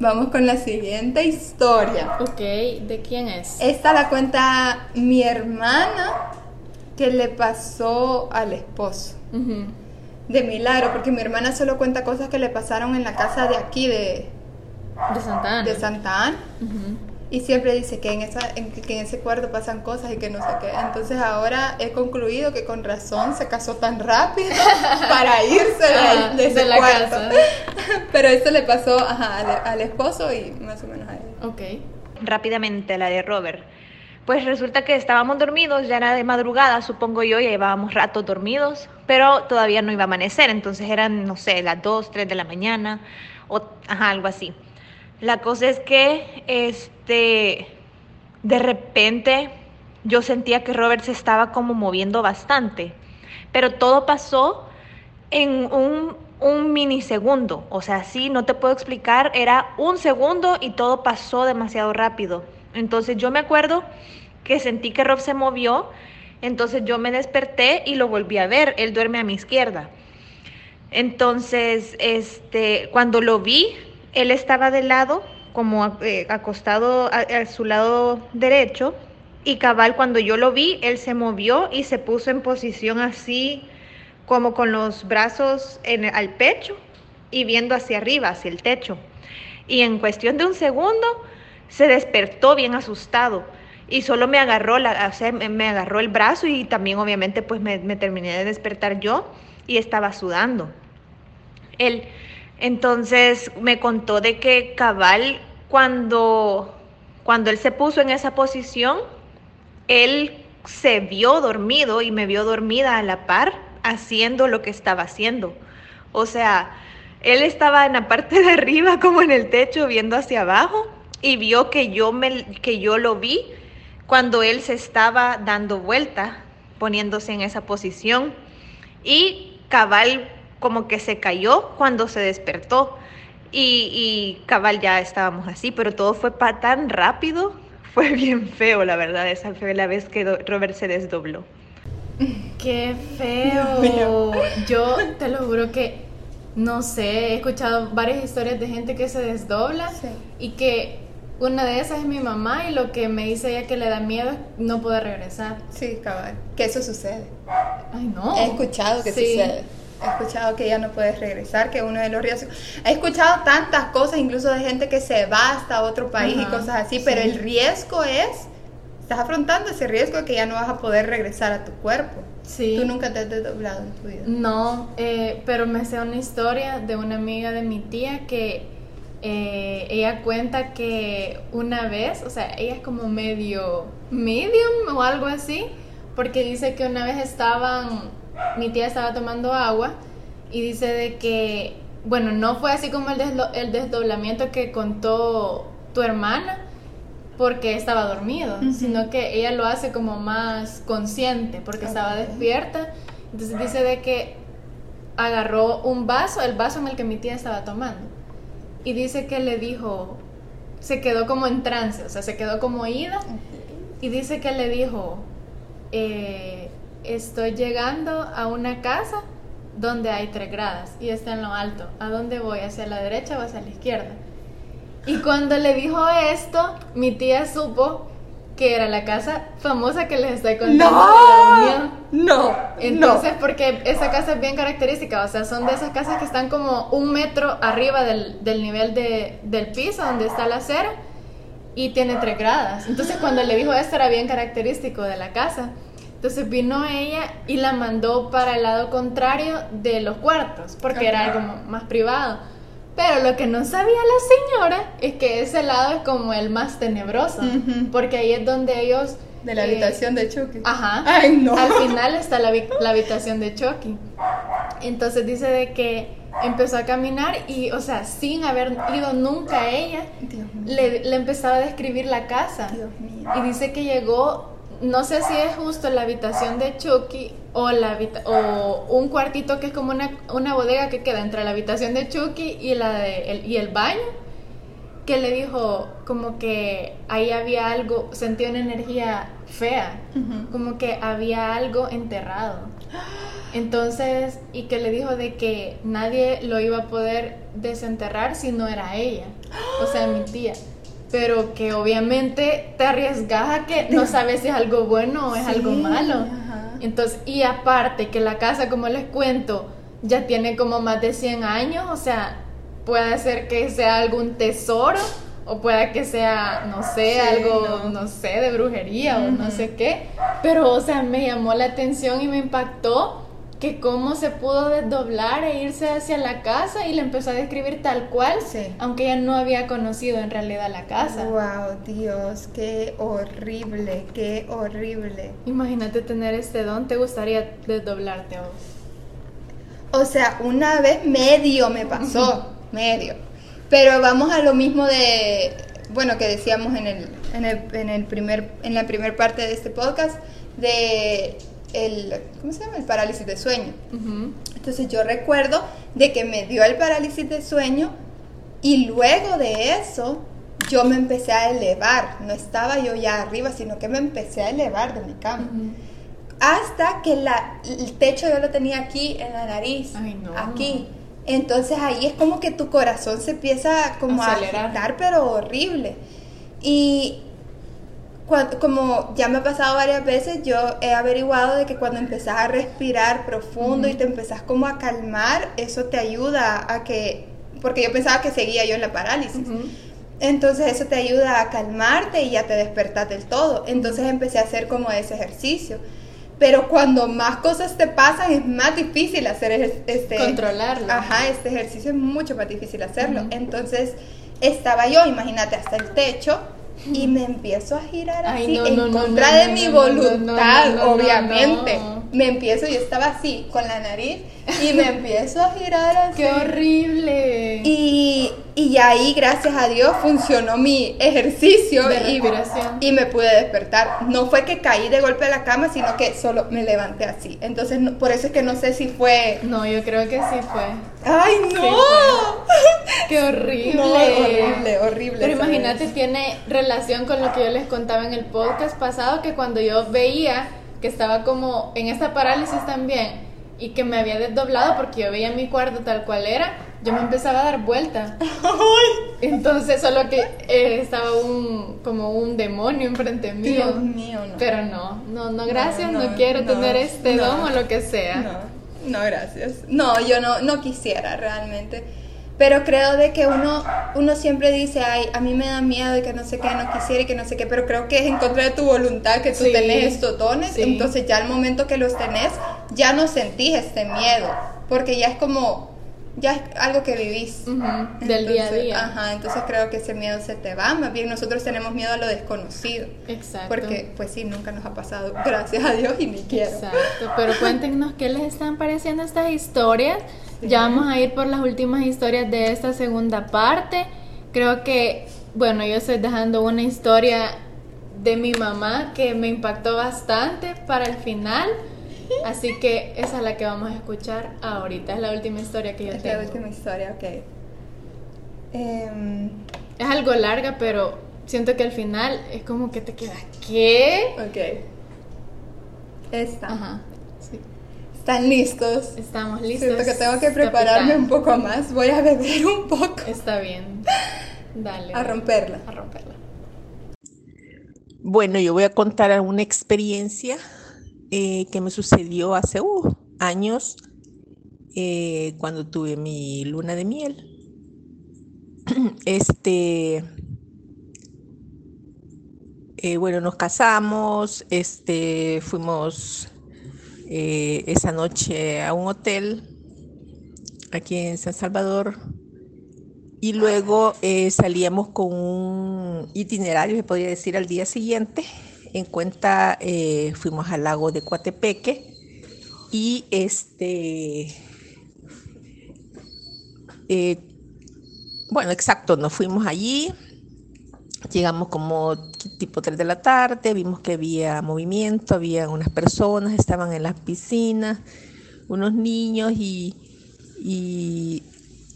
vamos con la siguiente historia. Ok, ¿de quién es? Esta la cuenta mi hermana que le pasó al esposo. De milagro, porque mi hermana solo cuenta cosas que le pasaron en la casa de aquí de, De Santa Ana. de Santa Ana. Y siempre dice que en, esa, en, que en ese cuarto pasan cosas y que no sé qué. Entonces ahora he concluido que con razón se casó tan rápido para irse de, Ajá, de ese de la cuarto. casa. Pero esto le pasó ajá, al, al esposo y más o menos a él. Ok. rápidamente la de Robert. Pues resulta que estábamos dormidos, ya era de madrugada, supongo yo, ya llevábamos rato dormidos, pero todavía no iba a amanecer, entonces eran, no sé, las 2, 3 de la mañana, o ajá, algo así. La cosa es que, este, de repente yo sentía que Robert se estaba como moviendo bastante, pero todo pasó en un, un minisegundo. O sea, sí, no te puedo explicar, era un segundo y todo pasó demasiado rápido. Entonces yo me acuerdo que sentí que Rob se movió, entonces yo me desperté y lo volví a ver, él duerme a mi izquierda. Entonces, este, cuando lo vi, él estaba de lado, como eh, acostado a, su lado derecho, y cabal, cuando yo lo vi, él se movió y se puso en posición así, como con los brazos en, al pecho y viendo hacia arriba, hacia el techo. Y en cuestión de un segundo, se despertó bien asustado y solo me agarró, la, o me agarró el brazo y también obviamente pues me, me terminé de despertar yo y estaba sudando. Él, entonces me contó de que cabal cuando, cuando él se puso en esa posición, él se vio dormido y me vio dormida a la par haciendo lo que estaba haciendo. O sea, él estaba en la parte de arriba como en el techo viendo hacia abajo y vio que yo me que yo lo vi cuando él se estaba dando vuelta, poniéndose en esa posición y cabal como que se cayó cuando se despertó y, y cabal ya estábamos así, pero todo fue pa tan rápido, fue bien feo la verdad, esa fue la vez que Robert se desdobló. Qué feo. Yo te lo juro que no sé, he escuchado varias historias de gente que se desdobla Sí. y que una de esas es mi mamá y lo que me dice ella que le da miedo es no poder regresar. Sí, cabal. Que eso sucede. Ay, no. He escuchado que Sí. sucede. He escuchado que ya no puedes regresar, que uno de los riesgos. He escuchado tantas cosas, incluso de gente que se va hasta otro país y Ajá, cosas así, pero el riesgo es, estás afrontando ese riesgo de que ya no vas a poder regresar a tu cuerpo. Sí. Tú nunca te has desdoblado en tu vida. No, eh, pero me sé una historia de una amiga de mi tía que eh, ella cuenta que una vez, o sea, ella es como medio medium o algo así, porque dice que una vez estaban, mi tía estaba tomando agua y dice de que, bueno, no fue así como el, deslo- el desdoblamiento que contó tu hermana, porque estaba dormido, sino que ella lo hace como más consciente, porque estaba despierta. Entonces dice de que agarró un vaso, el vaso en el que mi tía estaba tomando, y dice que le dijo, se quedó como en trance, o sea, se quedó como ida, y dice que le dijo, eh, estoy llegando a una casa donde hay tres gradas y está en lo alto. ¿A dónde voy? ¿Hacia la derecha o hacia la izquierda? Y cuando le dijo esto, mi tía supo que era la casa famosa que les estoy contando de la Unión. No, Entonces, porque esa casa es bien característica, o sea, son de esas casas que están como un metro arriba del, del nivel de- del piso donde está la acera y tiene tres gradas. Entonces, cuando le dijo esto era bien característico de la casa. Entonces vino ella y la mandó para el lado contrario de los cuartos, porque era algo más privado. Pero lo que no sabía la señora es que ese lado es como el más tenebroso, porque ahí es donde ellos... de la eh, habitación de Chucky. Ajá. Ay, no. Al final está la, habi- la habitación de Chucky. Entonces dice de que empezó a caminar y, o sea, sin haber ido nunca a ella, Dios mío. le, le empezaba a describir la casa. Dios mío. Y dice que llegó, no sé si es justo la habitación de Chucky o, la o un cuartito que es como una, una bodega que queda entre la habitación de Chucky y, la de, el, y el baño que le dijo como que ahí había algo, sentía una energía fea, como que había algo enterrado. Entonces, y que le dijo de que nadie lo iba a poder desenterrar si no era ella, o sea, mi tía. Pero que obviamente te arriesgas a que no sabes si es algo bueno o es Sí, algo malo. ajá. Entonces, y aparte que la casa, como les cuento, ya tiene como más de 100 años, o sea, puede ser que sea algún tesoro o pueda que sea, no sé, Sí, algo, no. no. sé, de brujería o no sé qué. Pero, o sea, me llamó la atención y me impactó que cómo se pudo desdoblar e irse hacia la casa y le empezó a describir tal cual, Sí. aunque ella no había conocido en realidad la casa. Wow, Dios, qué horrible, qué horrible. Imagínate tener este don, ¿te gustaría desdoblarte a vos? O sea, una vez medio me pasó, medio. Pero vamos a lo mismo de, bueno, que decíamos en el, en el, en el primer, en la primera parte de este podcast, de el, ¿cómo se llama? El parálisis de sueño. Ujú. Entonces yo recuerdo de que me dio el parálisis de sueño y luego de eso yo me empecé a elevar. No estaba yo ya arriba, sino que me empecé a elevar de mi cama. Hasta que la, el techo yo lo tenía aquí en la nariz. Ay, no. Aquí. Entonces ahí es como que tu corazón se empieza como a agitar, pero horrible. Y como ya me ha pasado varias veces, yo he averiguado de que cuando empezás a respirar profundo y te empezás como a calmar, eso te ayuda a que, porque yo pensaba que seguía yo en la parálisis. Entonces eso te ayuda a calmarte y ya te despertas del todo. Entonces empecé a hacer como ese ejercicio. Pero cuando más cosas te pasan es más difícil hacer este Controlarlo. Ajá, este ejercicio es mucho más difícil hacerlo. Entonces estaba yo, imagínate, hasta el techo y me empiezo a girar Ay, así no, en no, contra no, de mi voluntad, obviamente. Me empiezo, yo estaba así con la nariz y me empiezo a girar así. ¡Qué horrible! Y, y ahí, gracias a Dios, funcionó mi ejercicio De y, y me pude despertar. No fue que caí de golpe de la cama, sino que solo me levanté así. Entonces, no- por eso es que no sé si fue... No, yo creo que sí fue. ¡Ay, no! ¡Qué horrible! No, horrible, horrible. Pero imagínate, vez. tiene relación con lo que yo les contaba en el podcast pasado, que cuando yo veía que estaba como en esta parálisis también y que me había desdoblado porque yo veía mi cuarto tal cual era, yo me empezaba a dar vuelta. Entonces solo que eh, estaba un como un demonio enfrente mío. Dios mío, no. Pero no, no, no, gracias, no, no, quiero tener este don o lo que sea. No, no, gracias. No, yo no, no quisiera realmente. Pero creo de que uno, uno siempre dice, ay, a mí me da miedo y que no sé qué, no quisiera y que no sé qué, pero creo que es en contra de tu voluntad que tú Sí, tenés estos dones, sí. entonces ya al momento que los tenés, ya no sentís este miedo, porque ya es como, ya es algo que vivís. Ujú, del día a Entonces, día. Ajá, entonces creo que ese miedo se te va, más bien nosotros tenemos miedo a lo desconocido. Exacto. Porque, pues sí, nunca nos ha pasado, gracias a Dios, y ni quiero. Exacto, pero cuéntenos qué les están pareciendo estas historias. Ya vamos a ir por las últimas historias de esta segunda parte. Creo que, bueno, yo estoy dejando una historia de mi mamá que me impactó bastante para el final. Así que esa es la que vamos a escuchar ahorita. Es la última historia que yo Es la tengo. última historia, ok. Em, Es algo larga, pero siento que al final es como que te queda, ¿qué? ok. Esta. Ajá. Sí. ¿Están listos? Estamos listos. Siento que tengo que prepararme capitán. un poco más. Voy a beber un poco. Está bien. Dale. A romperla. A romperla. Bueno, yo voy a contar una experiencia eh, que me sucedió hace uh, años eh, cuando tuve mi luna de miel. Este, eh, bueno, nos casamos, este, fuimos esa noche a un hotel aquí en San Salvador y luego salíamos con un itinerario, se podría decir, al día siguiente. En cuenta eh, fuimos al lago de Coatepeque y este, eh, bueno, exacto, nos fuimos allí, llegamos como tipo 3 de la tarde, vimos que había movimiento, había unas personas, estaban en las piscinas, unos niños y, y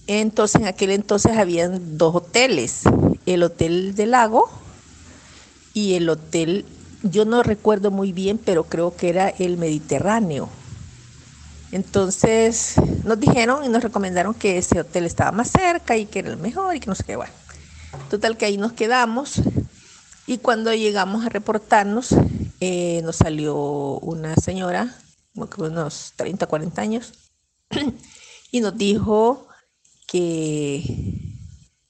entonces en aquel entonces habían dos hoteles, el hotel del lago y el hotel, yo no recuerdo muy bien, pero creo que era el Mediterráneo. Entonces nos dijeron y nos recomendaron que ese hotel estaba más cerca y que era el mejor y que no sé qué, bueno. Total que ahí nos quedamos y cuando llegamos a reportarnos eh, nos salió una señora, como que unos 30, 40 años, y nos dijo que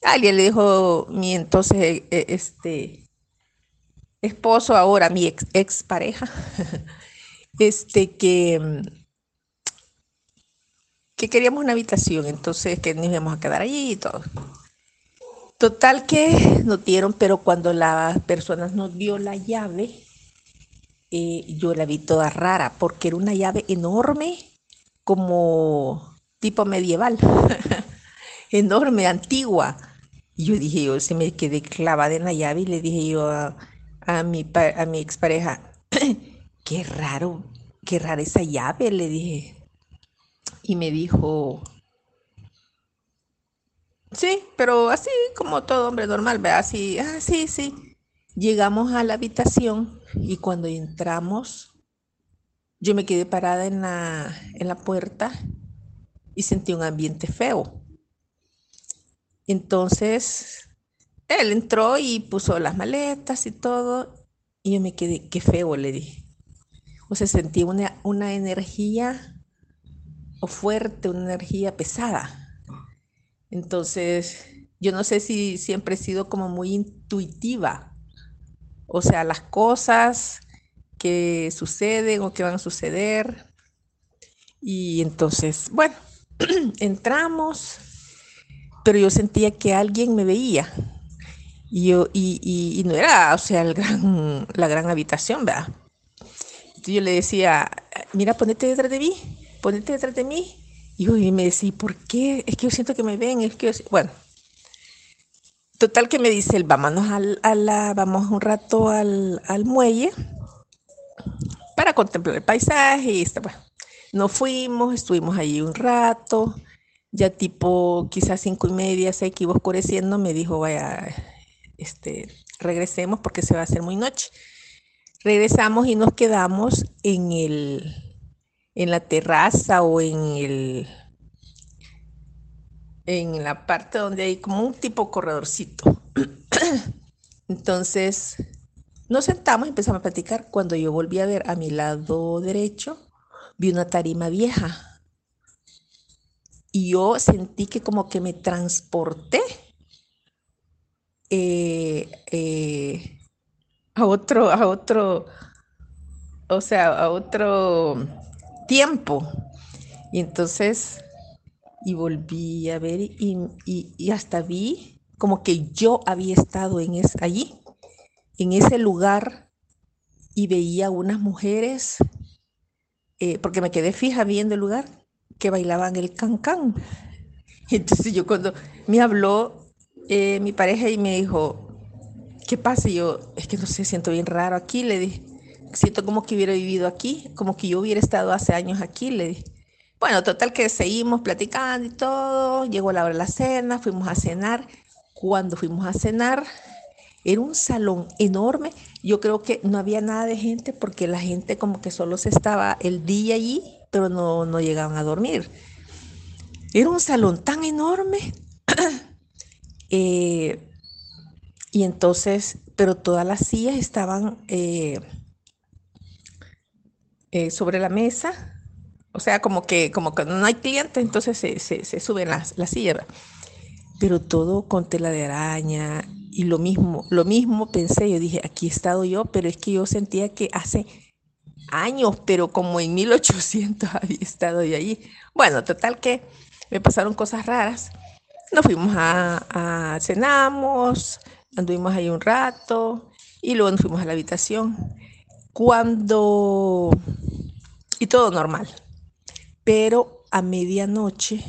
alguien le dijo mi entonces eh, este esposo ahora mi ex, pareja este que que queríamos una habitación entonces que nos íbamos a quedar allí y todo total que nos dieron pero cuando las personas nos dio la llave eh, yo la vi toda rara porque era una llave enorme como tipo medieval enorme, antigua. Y yo dije, yo se me quedé clavada en la llave y le dije yo a, a mi, a mi expareja, qué raro, qué rara esa llave, le dije. Y me dijo, sí, pero así como todo hombre normal, ¿verdad? Así, ah, sí, sí. Llegamos a la habitación y cuando entramos, yo me quedé parada en la, en la puerta y sentí un ambiente feo. Entonces, él entró y puso las maletas y todo, y yo me quedé, qué feo, le dije. O sea, sentí una, una energía o fuerte, una energía pesada. Entonces, yo no sé si siempre he sido como muy intuitiva. O sea, las cosas que suceden o que van a suceder. Y entonces, bueno, entramos, pero yo sentía que alguien me veía. Y, yo, y, y- y no era, o sea, el gran, la gran habitación, ¿verdad? Entonces yo le decía, mira, ponete detrás de mí, ponete detrás de mí. Y yo- me decía, ¿por qué? Es que yo siento que me ven, es que yo si-". Bueno, total que me dice, él, vámonos al, a la, vamos un rato al, al muelle para contemplar el paisaje y está, bueno. Nos fuimos, estuvimos allí un rato, ya tipo quizás cinco y media, seis que iba oscureciendo, me dijo, vaya, este, regresemos porque se va a hacer muy noche. regresamos y nos quedamos en el en la terraza o en el en la parte donde hay como un tipo corredorcito. Entonces nos sentamos y empezamos a platicar. Cuando yo volví a ver a mi lado derecho, vi una tarima vieja. Y yo sentí que como que me transporté eh, eh, a otro, a otro, o sea, a otro tiempo. Y entonces, y volví a ver y, hasta vi como que yo había estado en es, allí, en ese lugar, y veía unas mujeres, eh, porque me quedé fija viendo el lugar, que bailaban el cancán. Entonces yo cuando me habló eh, mi pareja y me dijo, ¿qué pasa? Y yo, es que no sé, siento bien raro aquí, le dije siento como que hubiera vivido aquí, como que yo hubiera estado hace años aquí, le dije. Bueno, total que seguimos platicando y todo, llegó la hora de la cena, fuimos a cenar. Cuando fuimos a cenar, era un salón enorme. Yo creo que no había nada de gente porque la gente como que solo se estaba el día allí, pero no, no llegaban a dormir. Era un salón tan enorme. Eh, y entonces, pero todas las sillas estaban eh, eh, sobre la mesa, o sea, como que, como que no hay cliente, entonces se, se, suben las, las sillas, pero todo con tela de araña y lo mismo, lo mismo pensé, yo dije, aquí he estado yo, pero es que yo sentía que hace años, pero como en 1800 había estado yo allí. Bueno, total que me pasaron cosas raras. Nos fuimos a, cenamos, anduvimos ahí un rato y luego nos fuimos a la habitación. Cuando... Y todo normal. Pero a medianoche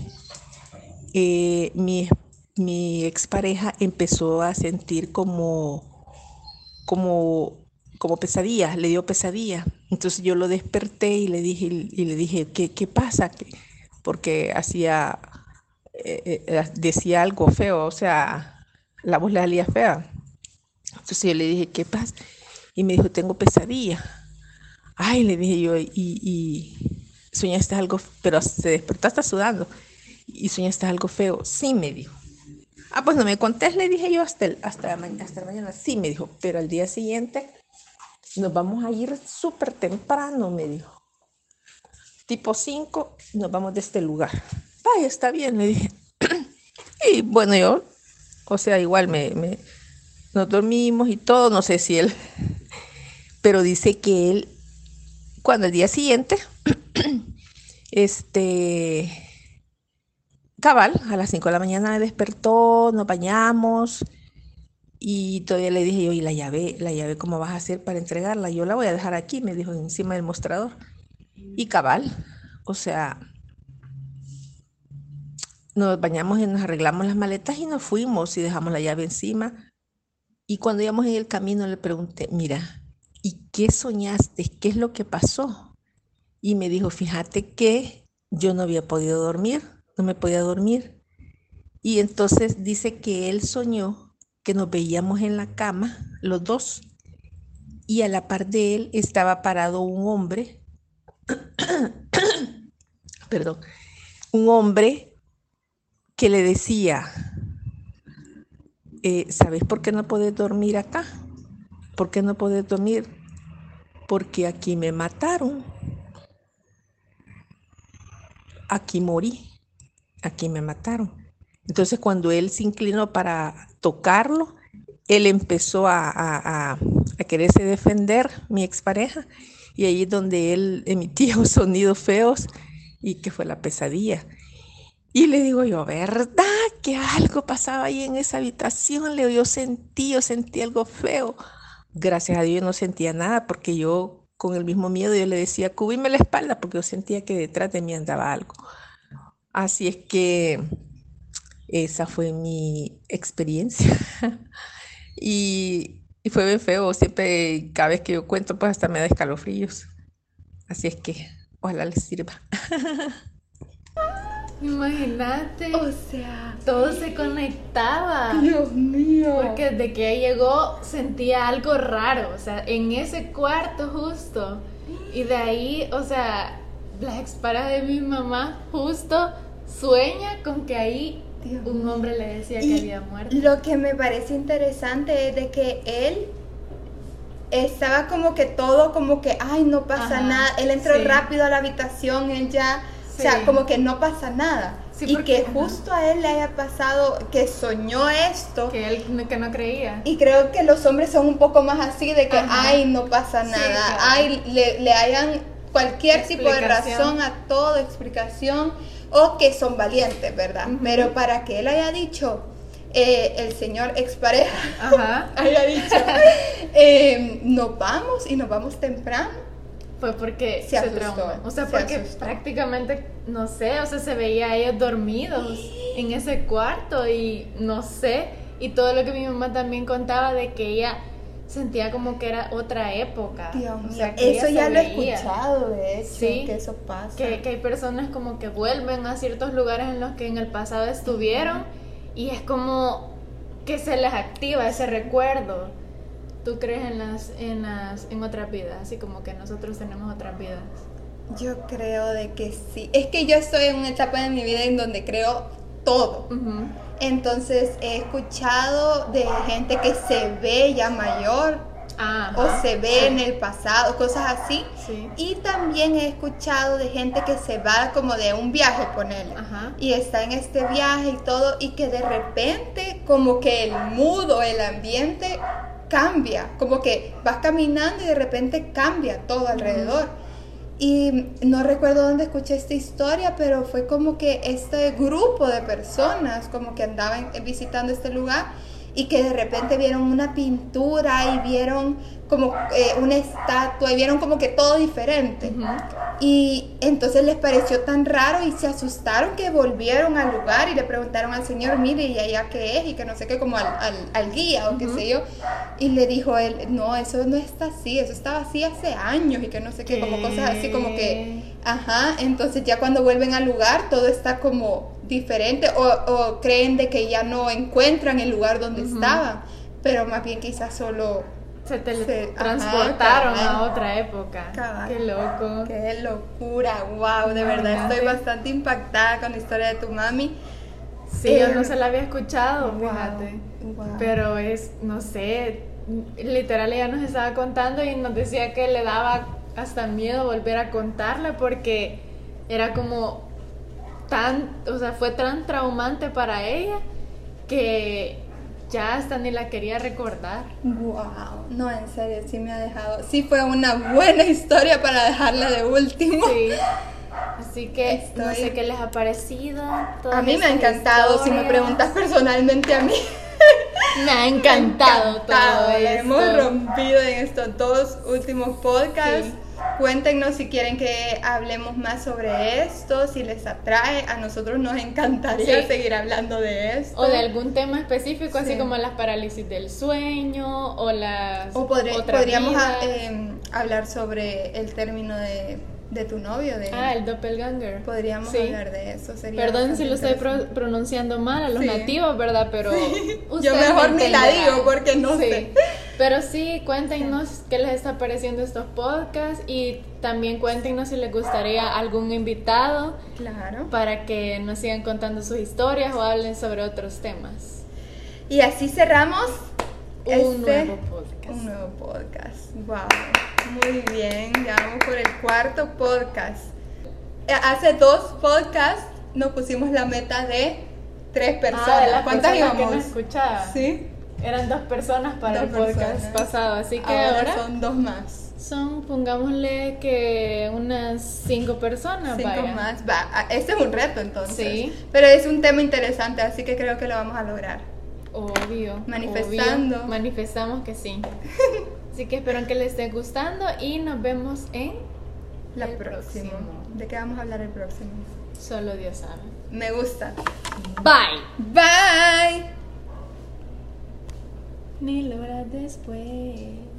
eh, mi, mi expareja empezó a sentir como, como, como pesadilla, le dio pesadilla. Entonces yo lo desperté y le dije, y le dije ¿qué, qué pasa? Porque hacía, eh, eh, decía algo feo, o sea, la voz le salía fea. Entonces yo le dije, ¿qué pasa? Y me dijo, tengo pesadilla. Ay, le dije yo, y, y soñaste algo, pero se despertó hasta sudando. Y soñaste algo feo. Sí, me dijo. Ah, pues no me contés, le dije yo hasta, el, hasta, hasta mañana. Sí, me dijo, pero al día siguiente nos vamos a ir súper temprano, me dijo. Tipo 5, nos vamos de este lugar. Ay, está bien, le dije. y bueno, yo, o sea, igual me, me, nos dormimos y todo, no sé si él pero dice que él, cuando el día siguiente, este, cabal, a las 5 de la mañana despertó, nos bañamos y todavía le dije yo, ¿y la llave, la llave cómo vas a hacer para entregarla? Yo la voy a dejar aquí, me dijo, encima del mostrador. Y cabal, o sea, nos bañamos y nos arreglamos las maletas y nos fuimos y dejamos la llave encima. Y cuando íbamos en el camino le pregunté, mira, ¿y qué soñaste? ¿Qué es lo que pasó? Y me dijo, fíjate que yo no había podido dormir, no me podía dormir. Y entonces dice que él soñó que nos veíamos en la cama, los dos, y a la par de él estaba parado un hombre, perdón, un hombre que le decía, eh, ¿sabes por qué no puedes dormir acá? ¿Por qué no puedes dormir? Porque aquí me mataron. Aquí morí. Aquí me mataron. Entonces cuando él se inclinó para tocarlo, él empezó a, a, quererse defender, mi expareja, y ahí es donde él emitía sonidos feos y que fue la pesadilla. Y le digo yo, ¿verdad que algo pasaba ahí en esa habitación? Le yo sentí, yo sentí algo feo. Gracias a Dios no sentía nada porque yo con el mismo miedo yo le decía, cubíme la espalda porque yo sentía que detrás de mí andaba algo. Así es que esa fue mi experiencia. y, fue bien feo, siempre, cada vez que yo cuento, pues hasta me da escalofríos. Así es que ojalá les sirva. Imagínate. O sea, Todo se conectaba. Dios mío. Porque desde que ella llegó sentía algo raro, o sea, en ese cuarto justo. Y de ahí, o sea, la expareja de mi mamá justo sueña con que ahí Dios un hombre le decía que Y había muerto. Lo que me parece interesante es de que él estaba como que todo como que, ay, no pasa Ajá, nada. Él entró sí. rápido a la habitación, él ya, o sea, como que no pasa nada. Sí, y porque- que justo a él le haya pasado, que soñó esto. Que él no- que no creía. Y creo que los hombres son un poco más así de que, Ajá. ay, no pasa Sí, nada, claro. ay, le, le hayan cualquier tipo de razón a todo, explicación, o que son valientes, ¿verdad? Pero para que él haya dicho, eh, el señor expareja, Ajá. haya dicho, eh, nos vamos y nos vamos temprano. Fue porque Se traumó. O sea, se porque asustó. prácticamente, no sé, o sea, se veía a ellos dormidos en ese cuarto y no sé. Y todo lo que mi mamá también contaba de que ella sentía como que era otra época. Dios O sea, eso ya lo he escuchado, de hecho, Sí. que eso pasa. Que, que hay personas como que vuelven a ciertos lugares en los que en el pasado estuvieron y es como que se les activa ese recuerdo. ¿Tú crees en las, en las, en otras vidas? Así como que nosotros tenemos otras vidas. Yo creo de que sí. Es que yo estoy en una etapa de mi vida en donde creo todo. Ujú. Entonces he escuchado de gente que se ve ya mayor Ah, o se ve en el pasado, cosas así. Sí. Y también he escuchado de gente que se va como de un viaje, ponele. Ajá. Y está en este viaje y todo, y que de repente como que el mudo, el ambiente cambia, como que vas caminando y de repente cambia todo alrededor. Y no recuerdo dónde escuché esta historia, pero fue como que este grupo de personas como que andaban visitando este lugar y que de repente vieron una pintura y vieron como eh, una estatua y vieron como que todo diferente. Y entonces les pareció tan raro y se asustaron que volvieron al lugar y le preguntaron al señor, mire, ¿y allá qué es? Y que no sé qué, como al, al, al guía o qué sé yo. Y le dijo él, no, eso no está así, eso estaba así hace años y que no sé qué, como cosas así como que, ajá, entonces ya cuando vuelven al lugar todo está como diferente o, o creen de que ya no encuentran el lugar donde estaban, pero más bien quizás solo Se teletransportaron ajá, a otra época. Cabal. Qué loco. Qué locura, wow, de verdad estoy bastante impactada con la historia de tu mami. Sí, yo Eh, no se la había escuchado, wow, fíjate. wow. Pero es, no sé, literal ella nos estaba contando y nos decía que le daba hasta miedo volver a contarla porque era como tan, o sea, fue tan traumante para ella que ya hasta ni la quería recordar. Wow, no, en serio, sí me ha dejado, sí fue una buena historia para dejarla de último. Sí. Así que no sé qué les ha parecido. A mí me ha encantado, si me preguntas personalmente a mí. Me ha encantado todo esto. hemos rompido en estos dos últimos podcasts. Sí. Cuéntenos si quieren que hablemos más sobre esto, si les atrae. A nosotros nos encantaría Sí. seguir hablando de esto. O de algún tema específico, así Sí. como las parálisis del sueño o las. O podré- podríamos ah, em, hablar sobre el término de, de tu novio. De, Ah, el doppelganger. Podríamos Sí. hablar de eso. Sería Perdón si lo estoy pro- pronunciando mal a los Sí. nativos, ¿verdad? Pero. Yo mejor me ni la digo porque no Sí. sé. Pero sí, cuéntenos qué les está pareciendo estos podcasts y también cuéntenos si les gustaría algún invitado Claro. para que nos sigan contando sus historias o hablen sobre otros temas. Y así cerramos Un este- nuevo podcast. Un nuevo podcast. Wow. Muy bien. Ya vamos por el cuarto podcast. Eh, Hace dos podcasts nos pusimos la meta de tres personas. Ah, de las ¿Cuántas personas que íbamos? nos escuchaban. Sí. Eran dos personas para Dos el podcast personas. pasado, así que ahora, ahora, son dos más. son, pongámosle que unas cinco personas, Cinco vaya. más. Va, ah, este es un reto entonces. Sí. Pero es un tema interesante, así que creo que lo vamos a lograr. Obvio. Manifestando. obvio. Manifestamos que sí. Así que espero que les esté gustando y nos vemos en La El próxima. próximo. ¿De qué vamos a hablar el próximo? Solo Dios sabe. Me gusta. Bye. Bye. Mil horas después.